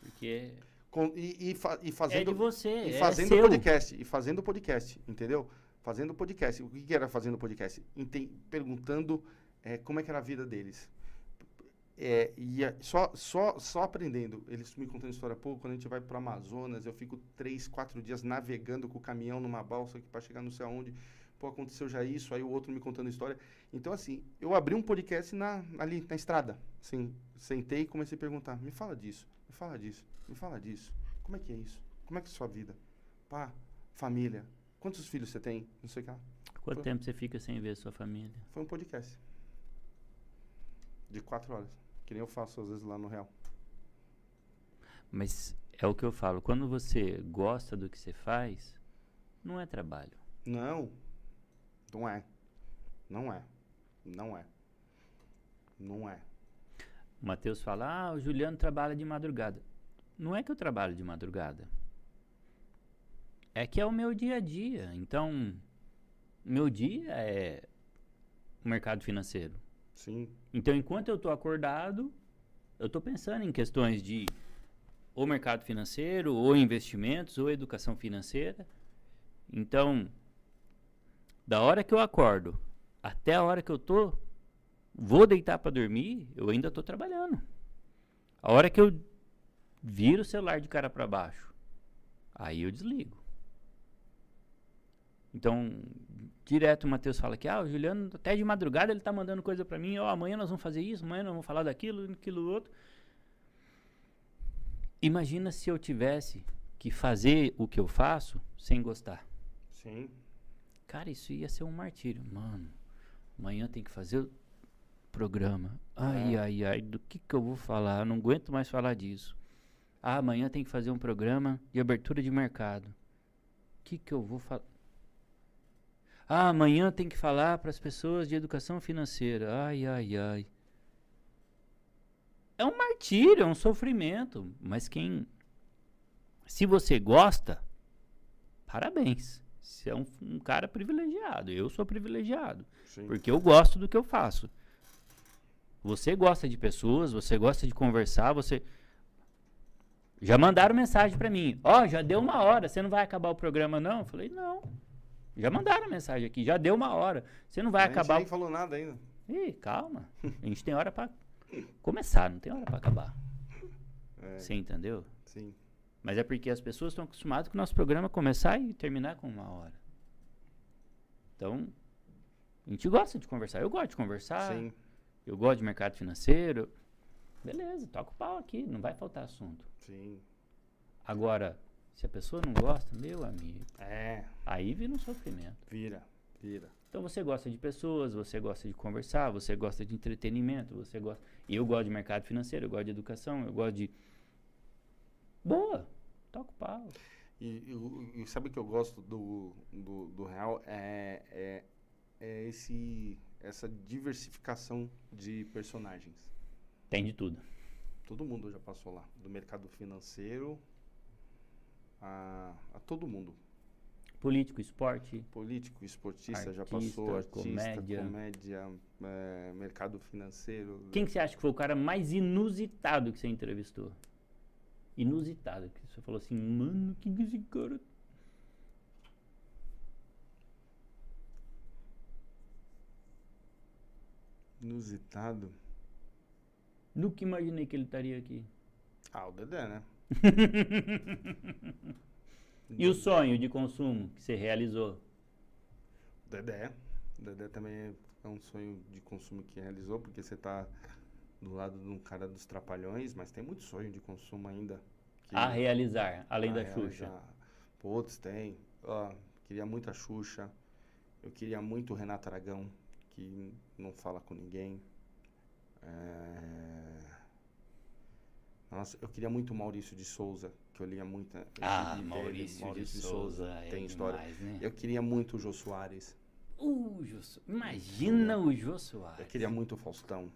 Porque Com- e, e, fa- e é fazendo, de você, e é fazendo seu. podcast. E fazendo podcast, entendeu? Fazendo podcast. O que, era fazendo podcast? Perguntando é, como é que era a vida deles. É, e só, só, só aprendendo. Eles me contando história, pô, quando a gente vai pro Amazonas, eu fico três, quatro dias navegando com o caminhão numa balsa para chegar não sei aonde. Pô, aconteceu já isso, aí o outro me contando história. Então, assim, eu abri um podcast na, ali na estrada. Assim, sentei e comecei a perguntar: me fala disso, me fala disso, me fala disso. Como é que é isso? Como é que é a sua vida? Pá, família. Quantos filhos você tem? Não sei o que lá. Quanto Foi- tempo você fica sem ver sua família? Foi um podcast. De quatro horas. Que nem eu faço às vezes lá no Real. Mas é o que eu falo, quando você gosta do que você faz, não é trabalho. Não. Não é. Não é. Não é. Não é. O Matheus fala, ah, o Juliano trabalha de madrugada. Não é que eu trabalho de madrugada. É que é o meu dia a dia. Então, meu dia é o mercado financeiro. Sim. Então, enquanto eu estou acordado, eu estou pensando em questões de ou mercado financeiro, ou investimentos, ou educação financeira. Então, da hora que eu acordo até a hora que eu tô, vou deitar para dormir, eu ainda estou trabalhando. A hora que eu viro o celular de cara para baixo, aí eu desligo. Então, direto o Matheus fala que ah, o Juliano até de madrugada ele tá mandando coisa para mim, ó, amanhã nós vamos fazer isso, amanhã nós vamos falar daquilo, daquilo outro. Imagina se eu tivesse que fazer o que eu faço sem gostar. Sim. Cara, isso ia ser um martírio. Mano, amanhã tem que fazer o programa. Ai, É. ai, ai, do que que eu vou falar? Eu não aguento mais falar disso. Ah, amanhã tem que fazer um programa de abertura de mercado. O que que eu vou falar? Ah, amanhã tem que falar para as pessoas de educação financeira. Ai, ai, ai. É um martírio, é um sofrimento. Mas quem. Se você gosta, parabéns. Você é um, um cara privilegiado. Eu sou privilegiado. Sim. Porque eu gosto do que eu faço. Você gosta de pessoas, você gosta de conversar, você. Já mandaram mensagem pra mim. Ó, já deu uma hora, você não vai acabar o programa, não? Eu falei, não. Já mandaram mensagem aqui, já deu uma hora. Você não vai a gente acabar. nem falou nada ainda. Ih, calma. A gente tem hora pra começar, não tem hora pra acabar. É, Você entendeu? sim. Mas é porque as pessoas estão acostumadas com o nosso programa começar e terminar com uma hora. Então, a gente gosta de conversar. Eu gosto de conversar. Sim. Eu gosto de mercado financeiro. Beleza, toca o pau aqui, não vai faltar assunto. Sim. Agora, se a pessoa não gosta, meu amigo, É. aí vira um sofrimento. Vira. Vira. Então você gosta de pessoas, você gosta de conversar, você gosta de entretenimento, você gosta. Eu gosto de mercado financeiro, eu gosto de educação, eu gosto de. Boa! Toca o pau. E, e e sabe o que eu gosto do, do, do Real? É, é, é esse, essa diversificação de personagens. Tem de tudo. Todo mundo já passou lá. Do mercado financeiro a, a todo mundo. Político, esporte, Político, esportista já Artista, passou, artista, comédia. comédia, é, mercado financeiro. Quem que você acha que foi o cara mais inusitado que você entrevistou? Inusitado. Que você falou assim, mano, que que esse cara. Inusitado. Nunca imaginei que ele estaria aqui. Ah, o Dedé, né? E o sonho de consumo que você realizou? Dedé. Dedé também é um sonho de consumo que realizou, porque você tá do lado de um cara dos trapalhões, mas tem muito sonho de consumo ainda. A realizar, além a da realizar. Xuxa. Putz, tem. Queria muito a Xuxa. Eu queria muito o Renato Aragão, que não fala com ninguém. É... Nossa, eu queria muito o Maurício de Souza, que eu lia muita. eu Ah, dele, Maurício, de Souza, é tem história. demais, né? Eu queria muito o Jô Soares. O Jô Imagina o Jô Soares. Eu queria muito o Faustão.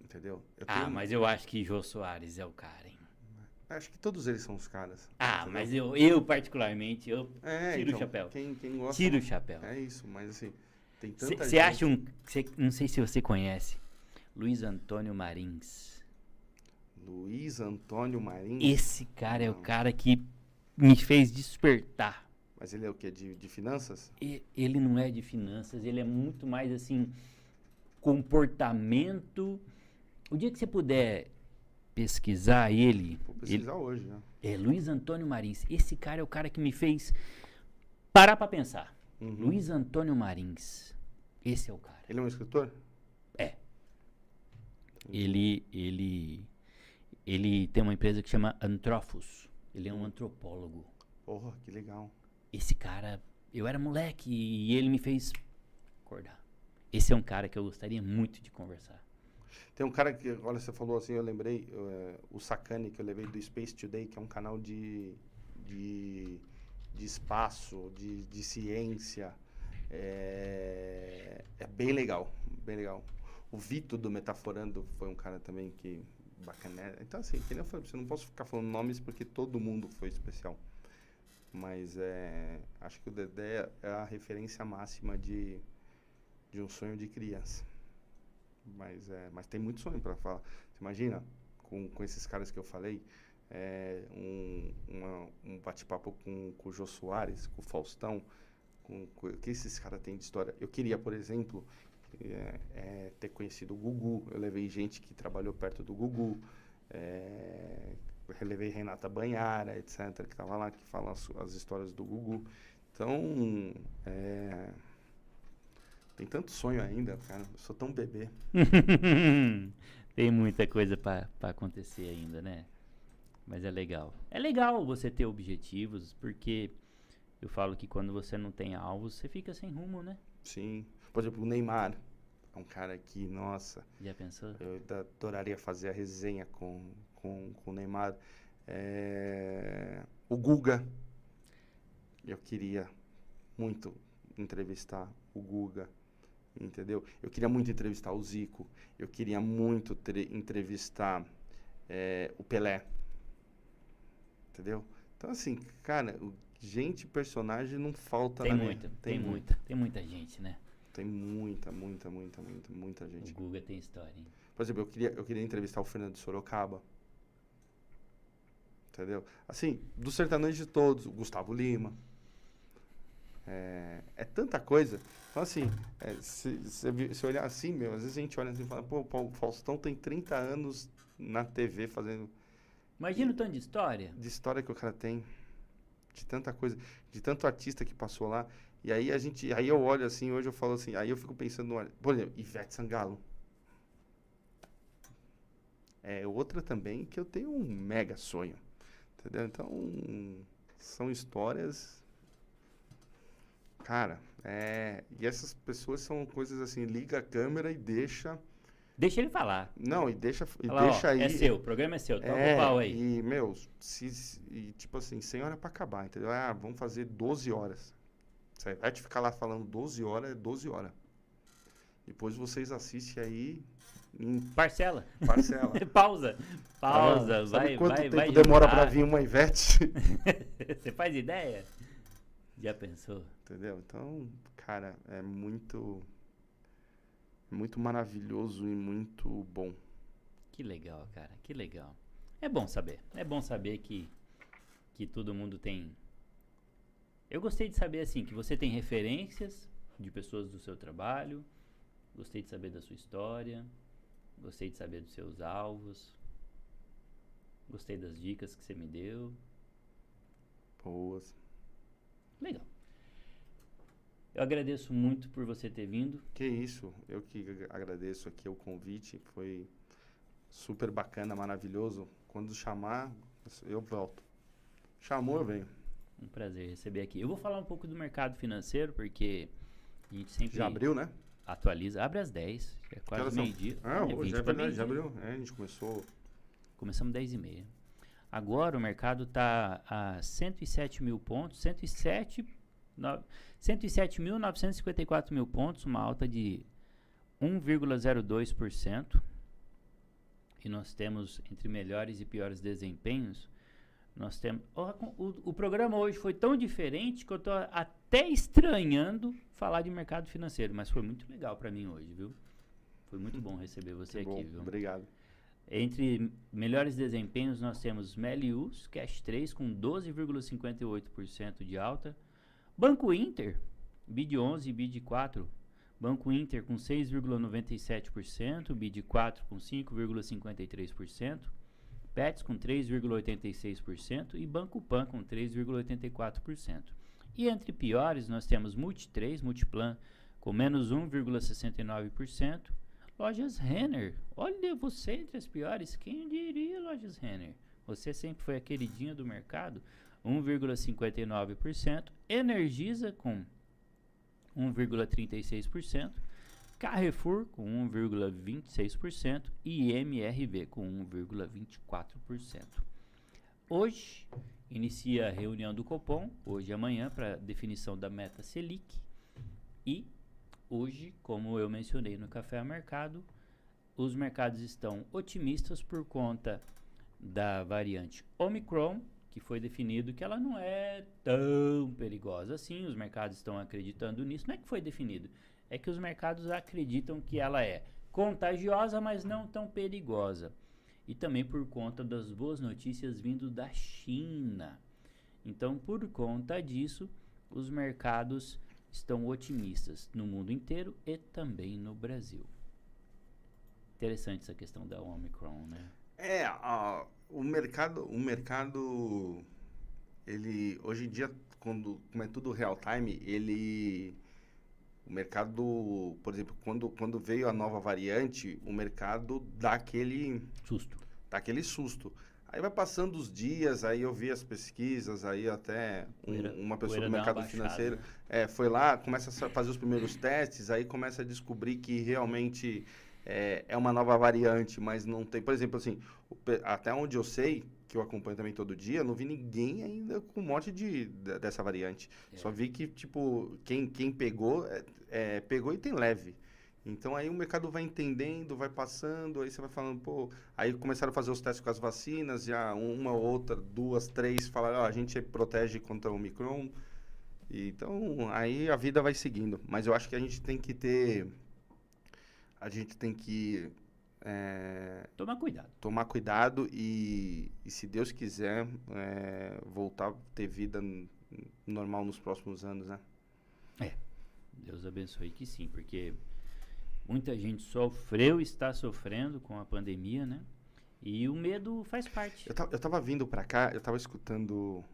Entendeu? Eu Ah, tenho- mas eu acho que Jô Soares é o cara, hein? Acho que todos eles são os caras. Ah, entendeu? mas eu, eu particularmente, eu É, tiro o então, chapéu. Quem, quem gosta. tiro o chapéu. É isso, mas assim. Tem tanta Você acha um. cê- não sei se você conhece. Luiz Antônio Marins. Luiz Antônio Marins. Esse cara é o Não. cara que me fez despertar. Mas ele é o quê? De, de finanças? E- Ele não é de finanças, ele é muito mais assim. Comportamento. O dia que você puder pesquisar ele. Vou ele pesquisar hoje, né? é Luiz Antônio Marins. Esse cara é o cara que me fez parar pra pensar. Uhum. Luiz Antônio Marins. Esse é o cara. Ele é um escritor? É. Ele, ele, ele tem uma empresa que chama Antrofos. Ele é um antropólogo. Porra, que legal. Esse cara, eu era moleque e ele me fez acordar. Esse é um cara que eu gostaria muito de conversar. Tem um cara que, olha, você falou assim, eu lembrei, eh, o Sakane, que eu levei do Space Today, que é um canal de, de, de espaço, de, de ciência. É, é bem legal, bem legal. O Vitor do Metaforando foi um cara também que bacana. Então, assim, que nem eu falei, não posso ficar falando nomes porque todo mundo foi especial. Mas é, acho que o Dedé é a referência máxima de, de um sonho de criança. Mas, é, mas tem muito sonho para falar. Você imagina, com, com esses caras que eu falei, é, um, um bate-papo com, com o Jô Soares, com o Faustão, com, com o que esses caras têm de história. Eu queria, por exemplo, é, é, ter conhecido o Gugu. Eu levei gente que trabalhou perto do Gugu. É, levei Renata Banhara, etc., que estava lá, que fala as, as histórias do Gugu. Então, é, tem tanto sonho ainda, cara. Eu sou tão bebê. Tem muita coisa pra acontecer ainda, né? Mas é legal. É legal você ter objetivos, porque eu falo que quando você não tem alvos, você fica sem rumo, né? Sim. Por exemplo, o Neymar. É um cara que, nossa, Já pensou? eu adoraria fazer a resenha com, com, com o Neymar. É, O Guga. Eu queria muito entrevistar o Guga. Entendeu? Eu queria muito entrevistar o Zico. Eu queria muito tre- entrevistar é, o Pelé. Entendeu? Então, assim, cara, gente, personagem não falta Tem na minha- muita, tem, muito. muita, tem muita gente, né? Tem muita, muita, muita, muita, muita gente. O Guga tem história, hein? Por exemplo, eu queria, eu queria entrevistar o Fernando Sorocaba. Entendeu? Assim, do sertanejo de todos, o Gustavo Lima. É, é tanta coisa. Então, assim, é, se, se, se olhar assim, meu, às vezes a gente olha assim e fala, pô, o Faustão tem 30 anos na TV fazendo Imagina o tanto de história. de história que o cara tem, de tanta coisa, de tanto artista que passou lá. E aí a gente, aí eu olho assim, hoje eu falo assim, aí eu fico pensando, no, por exemplo, Ivete Sangalo. É outra também que eu tenho um mega sonho. Entendeu? Então, são histórias Cara, é, e essas pessoas são coisas assim, liga a câmera e deixa, Deixa ele falar. não, e deixa e Fala, ó, deixa aí é seu, o programa é seu, toca é, o pau aí. E, meu, se, e, tipo assim, sem hora pra acabar, entendeu? Ah, vamos fazer 12 horas. Você vai te ficar lá falando 12 horas, é 12 horas. Depois vocês assistem aí em Parcela. parcela. Pausa. Pausa. Ah, vai, quanto vai, tempo vai demora pra vir uma Ivete? Você faz ideia? Já pensou? entendeu? Então, cara, é muito muito maravilhoso e muito bom. Que legal, cara. Que legal. É bom saber. É bom saber que, que todo mundo tem. Eu gostei de saber assim que você tem referências de pessoas do seu trabalho. Gostei de saber da sua história. Gostei de saber dos seus alvos. Gostei das dicas que você me deu. Boas. Legal. Eu agradeço muito por você ter vindo. Que isso, eu que ag- agradeço aqui o convite, foi super bacana, maravilhoso. Quando chamar, eu volto. Chamou, eu venho. Um prazer receber aqui. Eu vou falar um pouco do mercado financeiro, porque a gente sempre Já abriu, né? atualiza. Abre às 10, que é quase meio-dia. Ah, É, hoje 20 é verdade, já abriu. É, a gente começou. Começamos 10 e meia. Agora o mercado está a 107 mil pontos, 107 no- 107.954 mil pontos, uma alta de 1,02%. E nós temos entre melhores e piores desempenhos Nós temos. O, o, o, programa hoje foi tão diferente que eu estou até estranhando falar de mercado financeiro, mas foi muito legal para mim hoje, viu? Foi muito bom receber você muito aqui, bom. viu? Obrigado. Entre melhores desempenhos, nós temos Melius, Cash 3 com 12,58% de alta. Banco Inter, BID 11 e BID 4. Banco Inter com 6,97%, BID 4 com 5,53%. Pets com 3,86% e Banco Pan com 3,84%. E entre piores, nós temos Multi 3, Multiplan com menos 1,69%. Lojas Renner, olha você entre as piores, quem diria Lojas Renner? Você sempre foi a queridinha do mercado, 1,59%. Energisa com 1,36%. Carrefour com 1,26% e MRV com 1,24%. Hoje inicia a reunião do Copom, hoje e amanhã, para definição da meta Selic. E hoje, como eu mencionei no Café a Mercado, os mercados estão otimistas por conta da variante Omicron, que foi definido que ela não é tão perigosa assim. Os mercados estão acreditando nisso. Não é que foi definido, é que os mercados acreditam que ela é contagiosa, mas não tão perigosa. E também por conta das boas notícias vindo da China. Então, por conta disso, os mercados estão otimistas no mundo inteiro e também no Brasil. Interessante essa questão da Omicron, né? É, o mercado, o mercado, ele hoje em dia, quando como é tudo real time, ele o mercado, por exemplo, quando, quando veio a nova variante, o mercado dá aquele susto. Dá aquele susto. Aí vai passando os dias, aí eu vi as pesquisas, aí até um, uma pessoa do mercado financeiro é, foi lá, começa a fazer os primeiros testes, aí começa a descobrir que realmente é, é uma nova variante, mas não tem. Por exemplo, assim, até onde eu sei, que eu acompanho também todo dia, não vi ninguém ainda com morte de, de dessa variante. É. Só vi que, tipo, quem, quem pegou, é, é, pegou e tem leve. Então aí o mercado vai entendendo, vai passando, aí você vai falando, pô. Aí começaram a fazer os testes com as vacinas, já uma, outra, duas, três, falaram, ó, a gente protege contra o Omicron. Então aí a vida vai seguindo. Mas eu acho que a gente tem que ter. A gente tem que é, tomar cuidado. Tomar cuidado e, e se Deus quiser, é, voltar a ter vida normal nos próximos anos, né? É. Deus abençoe que sim, porque muita gente sofreu, está sofrendo com a pandemia, né? E o medo faz parte. Eu, eu tava vindo para cá, eu tava escutando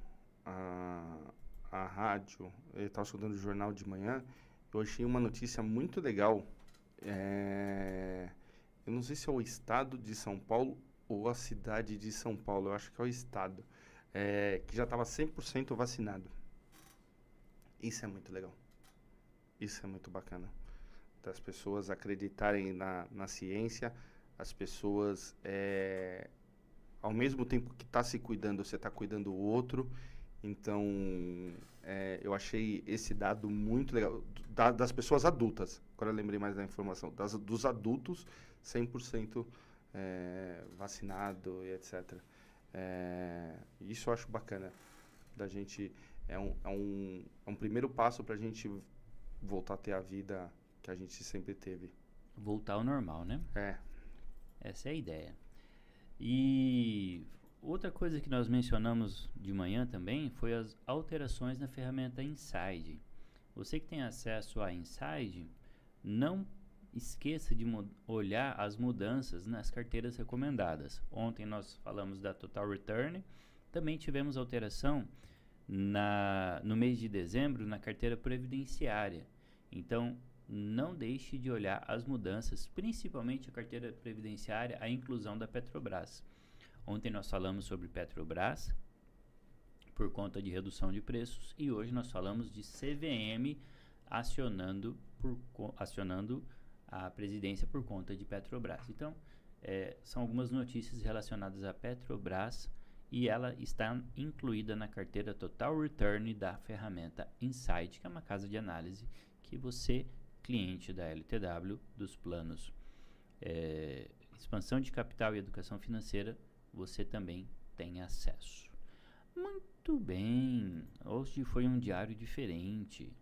a, a rádio, eu tava escutando o jornal de manhã, eu achei uma notícia muito legal. É eu não sei se é o estado de São Paulo ou a cidade de São Paulo, eu acho que é o estado, é, que já estava 100% vacinado. Isso é muito legal. Isso é muito bacana. Das pessoas acreditarem na, na ciência, as pessoas, é, ao mesmo tempo que está se cuidando, você está cuidando o outro. Então, é, eu achei esse dado muito legal. Da, das pessoas adultas, agora eu lembrei mais da informação, das, dos adultos 100% é, vacinado e etc. É, isso eu acho bacana da gente. É um, é um, é um primeiro passo para a gente voltar a ter a vida que a gente sempre teve. Voltar ao normal, né? É. Essa é a ideia. E outra coisa que nós mencionamos de manhã também foi as alterações na ferramenta Inside. Você que tem acesso a Inside, não esqueça de olhar as mudanças nas carteiras recomendadas. Ontem nós falamos da Total Return, também tivemos alteração na, no mês de dezembro na carteira previdenciária. Então, não deixe de olhar as mudanças, principalmente a carteira previdenciária, a inclusão da Petrobras. Ontem nós falamos sobre Petrobras por conta de redução de preços e hoje nós falamos de CVM acionando por acionando a presidência por conta de Petrobras. Então, é, são algumas notícias relacionadas a Petrobras e ela está incluída na carteira Total Return da ferramenta Insight, que é uma casa de análise que você, cliente da LTW, dos planos é, expansão de capital e educação financeira, você também tem acesso. Muito bem. Hoje foi um diário diferente.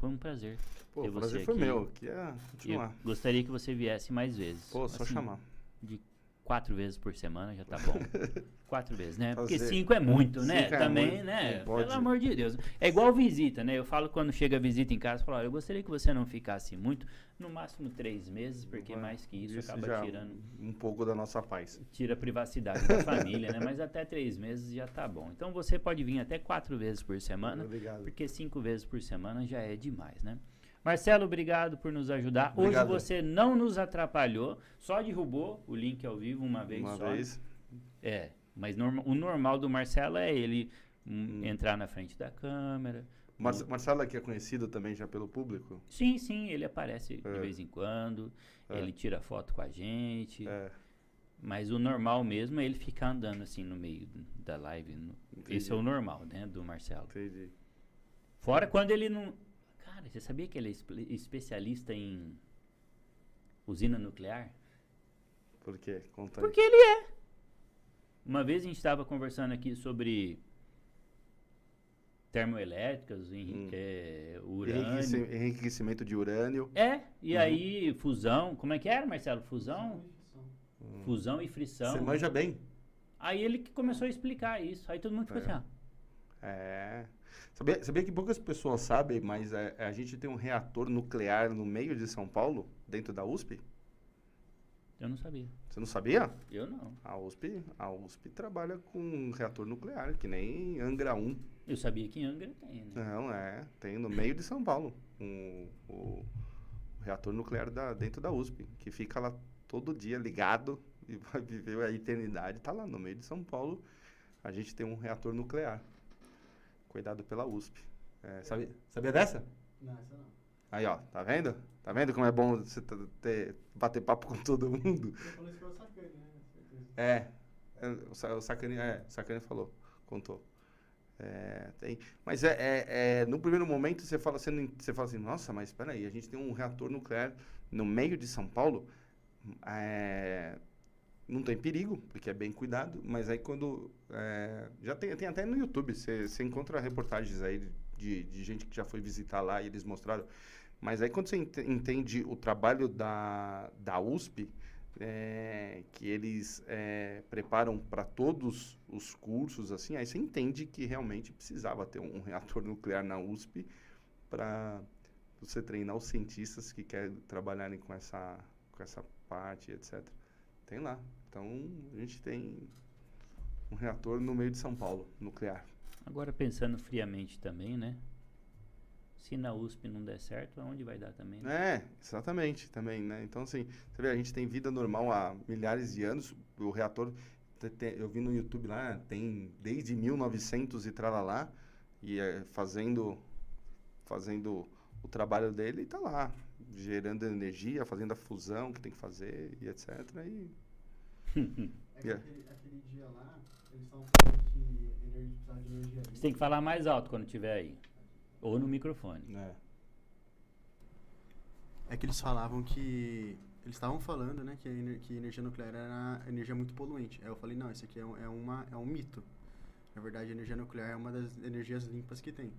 Foi um prazer. Pô, ter o prazer você foi aqui. meu. Que é Eu continuar. gostaria que você viesse mais vezes. Pô, só Assim, chamar. De quatro vezes por semana já tá bom. quatro vezes, né? Porque Fazer- cinco é muito, né? Cinco é Também, muito, né? pode. Pelo amor de Deus. É igual visita, né? Eu falo quando chega visita em casa, eu falo, olha, eu gostaria que você não ficasse muito, no máximo três meses, porque mais que isso, Isso acaba já tirando um pouco da nossa paz. tira a privacidade da família, né? Mas até três meses já tá bom. Então você pode vir até quatro vezes por semana, Obrigado. porque cinco vezes por semana já é demais, né? Marcelo, obrigado por nos ajudar. Obrigado. Hoje você não nos atrapalhou, só derrubou o link ao vivo uma vez Uma só. vez. É, mas norma- o normal do Marcelo é ele hum, entrar na frente da câmera. Mar Marcelo aqui é conhecido também já pelo público. Sim, sim, ele aparece de É. vez em quando, É. ele tira foto com a gente. É, Mas o normal mesmo é ele ficar andando assim no meio da live. Entendi. Esse é o normal, né, do Marcelo. entendi. Fora quando ele não. Cara, você sabia que ele é espe- especialista em usina nuclear? Por quê? Conta aí. Porque ele é. Uma vez a gente estava conversando aqui sobre termoelétricas, enri- Hum. é, urânio. Enriquecimento de urânio. É, e Uhum. aí fusão. Como é que era, Marcelo? Fusão? Hum. Fusão e frição. Você manja bem. Aí ele que começou a explicar isso. Aí todo mundo ficou É. assim, ah, É. Sabia, sabia que poucas pessoas sabem, mas é, a gente tem um reator nuclear no meio de São Paulo, dentro da USP? eu não sabia. Você não sabia? Eu não. A USP, a USP trabalha com um reator nuclear, que nem Angra 1. Eu sabia que em Angra tem, né? Não, é. Tem no meio de São Paulo um, o, o reator nuclear da, dentro da USP, que fica lá todo dia ligado e vai viver a eternidade. Tá lá no meio de São Paulo. A gente tem um reator nuclear, cuidado pela USP. É, sabia, sabia dessa? Não, essa não. Aí, ó, tá vendo? Tá vendo como é bom você ter, bater papo com todo mundo? Você falou isso que é o Sacane, né? É, é, o, Sa- o Sacani, é, o Sacani falou, contou. É, tem, mas é, é- é, no primeiro momento você fala, você, não você fala assim, nossa, mas espera aí, a gente tem um reator nuclear no meio de São Paulo, é, não tem perigo, porque é bem cuidado, mas aí quando, é, já tem, tem até no YouTube, você, encontra reportagens aí de, de gente que já foi visitar lá e eles mostraram, mas aí quando você ente- entende o trabalho da, da USP, é, que eles é, preparam para todos os cursos, assim, aí você entende que realmente precisava ter um reator nuclear na USP para você treinar os cientistas que querem trabalharem com essa, com essa parte, etc. Tem lá. Então, a gente tem um reator no meio de São Paulo, nuclear. Agora pensando friamente também, né? Se na USP não der certo, aonde vai dar também? né? É, exatamente, também, né? Então, assim, você vê, a gente tem vida normal há milhares de anos, o reator, eu vi no YouTube lá, tem desde 1900 e tralalá, e é, fazendo, fazendo o trabalho dele, e tá lá, gerando energia, fazendo a fusão que tem que fazer, e etc. E, É que Yeah. aquele, aquele dia lá, eles estavam falando que energia, precisava de energia Você tem que falar mais alto quando estiver aí. Ou no microfone. né? É que eles falavam que. Eles estavam falando, né, que a ener- que energia nuclear era energia muito poluente. Aí eu falei, não, isso aqui é um, é uma, é um mito. Na verdade, a energia nuclear é uma das energias limpas que tem.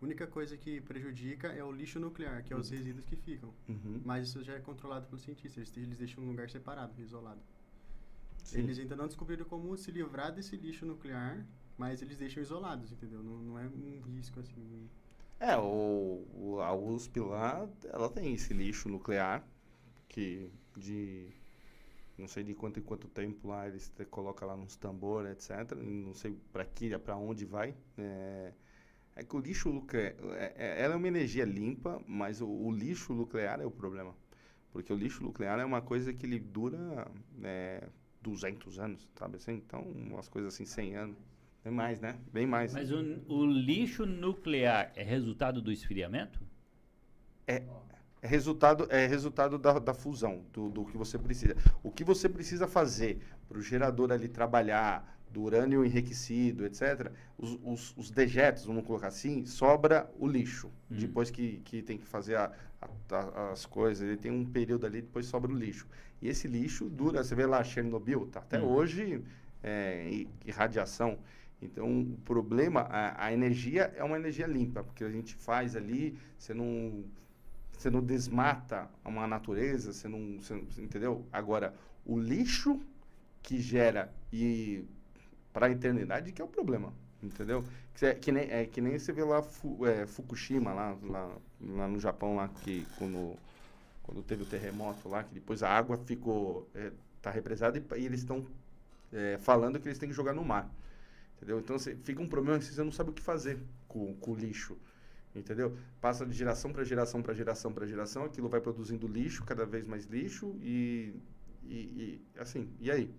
A única coisa que prejudica é o lixo nuclear, que é os resíduos que ficam. Uhum. Mas isso já é controlado pelos cientistas. Eles, eles deixam um lugar separado, isolado. Sim. Eles ainda não descobriram como se livrar desse lixo nuclear, mas eles deixam isolados, entendeu? Não, não é um risco assim. É, o, o- a USP lá, ela tem esse lixo nuclear que de não sei de quanto em quanto tempo lá eles te, colocam lá nos tambor, etc. Não sei para que, para onde vai. É, é que o lixo nuclear, é, é- ela é uma energia limpa, mas o, o lixo nuclear é o problema. Porque o lixo nuclear é uma coisa que ele dura é, 200 anos, sabe assim? Então, umas coisas assim, 100 anos. Bem mais, né? Bem mais. Mas o, o lixo nuclear é resultado do esfriamento? É resultado, é resultado da, da fusão, do, do que você precisa. O que você precisa fazer para o gerador ali trabalhar, do urânio enriquecido, etc., os, os, os dejetos, vamos colocar assim, sobra o lixo. Hum. Depois que, que tem que fazer a- a- as coisas, ele tem um período ali, depois sobra o lixo. E esse lixo dura, você vê lá Chernobyl, tá até Hum. hoje, é, radiação. Então, o problema, a, a energia é uma energia limpa, porque a gente faz ali, você não, você não desmata uma natureza, você não, você não- entendeu? Agora, o lixo que gera e para a eternidade que é o problema, entendeu? Que, é, que, nem, é, que nem você vê lá Fu- é, Fukushima, lá, lá, lá no Japão, lá que quando, quando teve o terremoto lá, que depois a água ficou, é, tá represada e, e eles estão é, falando que eles têm que jogar no mar, entendeu? Então você, fica um problema você não sabe o que fazer com, com o lixo, entendeu? Passa de geração para geração para geração para geração, aquilo vai produzindo lixo, cada vez mais lixo e, e, e assim, e aí?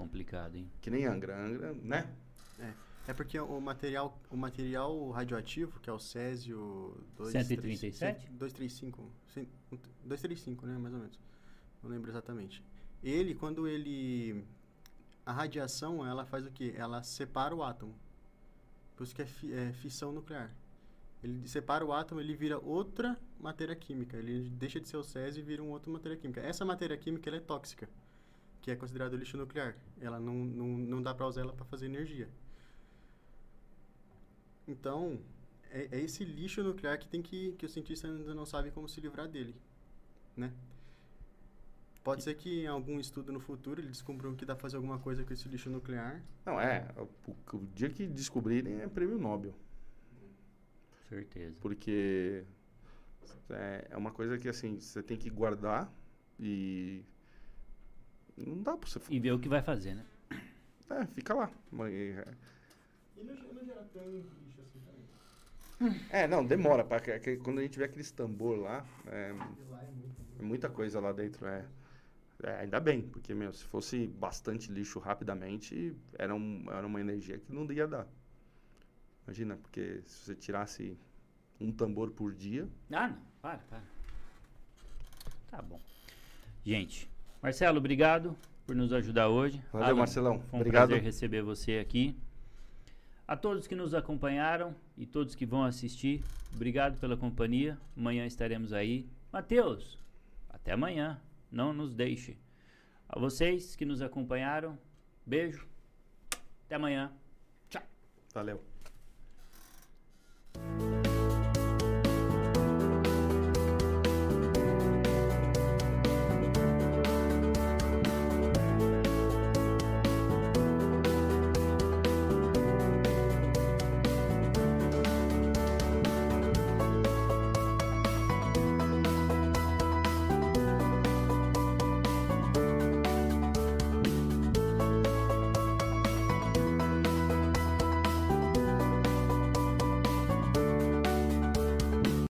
Complicado, hein? Que nem Angra, Angra, né? É porque o material, o material radioativo, que é o Césio 137? 235, cem- 235, né, mais ou menos. Não lembro exatamente. Ele, quando ele a radiação, ela faz o quê? Ela separa o átomo. Por isso que é, fi- é fissão nuclear. Ele separa o átomo, ele vira outra matéria química. Ele deixa de ser o Césio e vira uma outra matéria química. Essa matéria química ela é tóxica, que é considerado lixo nuclear. Ela não, não, não dá para usar ela para fazer energia. Então, é, é esse lixo nuclear que tem que que o cientista ainda não sabe como se livrar dele, né? Pode ser que em algum estudo no futuro eles descubram que dá pra fazer alguma coisa com esse lixo nuclear. Não, é. O, o dia que descobrirem é prêmio Nobel. Certeza. Porque é, é uma coisa que, assim, você tem que guardar e... Não dá pra você... E ver o que vai fazer, né? É, fica lá. É, E não, gera tanto lixo assim também. É, não, demora. Pra, que- que quando a gente vê aqueles tambor lá, é, é muita coisa lá dentro. É, É, ainda bem, porque, meu, se fosse bastante lixo rapidamente, era, um, era uma energia que não ia dar. Imagina, porque se você tirasse um tambor por dia, Ah, não. Para, para. Tá bom. Gente, Marcelo, obrigado por nos ajudar hoje. Valeu, Alan, Marcelão. Foi um Obrigado. prazer receber você aqui. A todos que nos acompanharam e todos que vão assistir, obrigado pela companhia. Amanhã estaremos aí. Matheus, até amanhã. Não nos deixe. A vocês que nos acompanharam, beijo. Até amanhã. Tchau. valeu.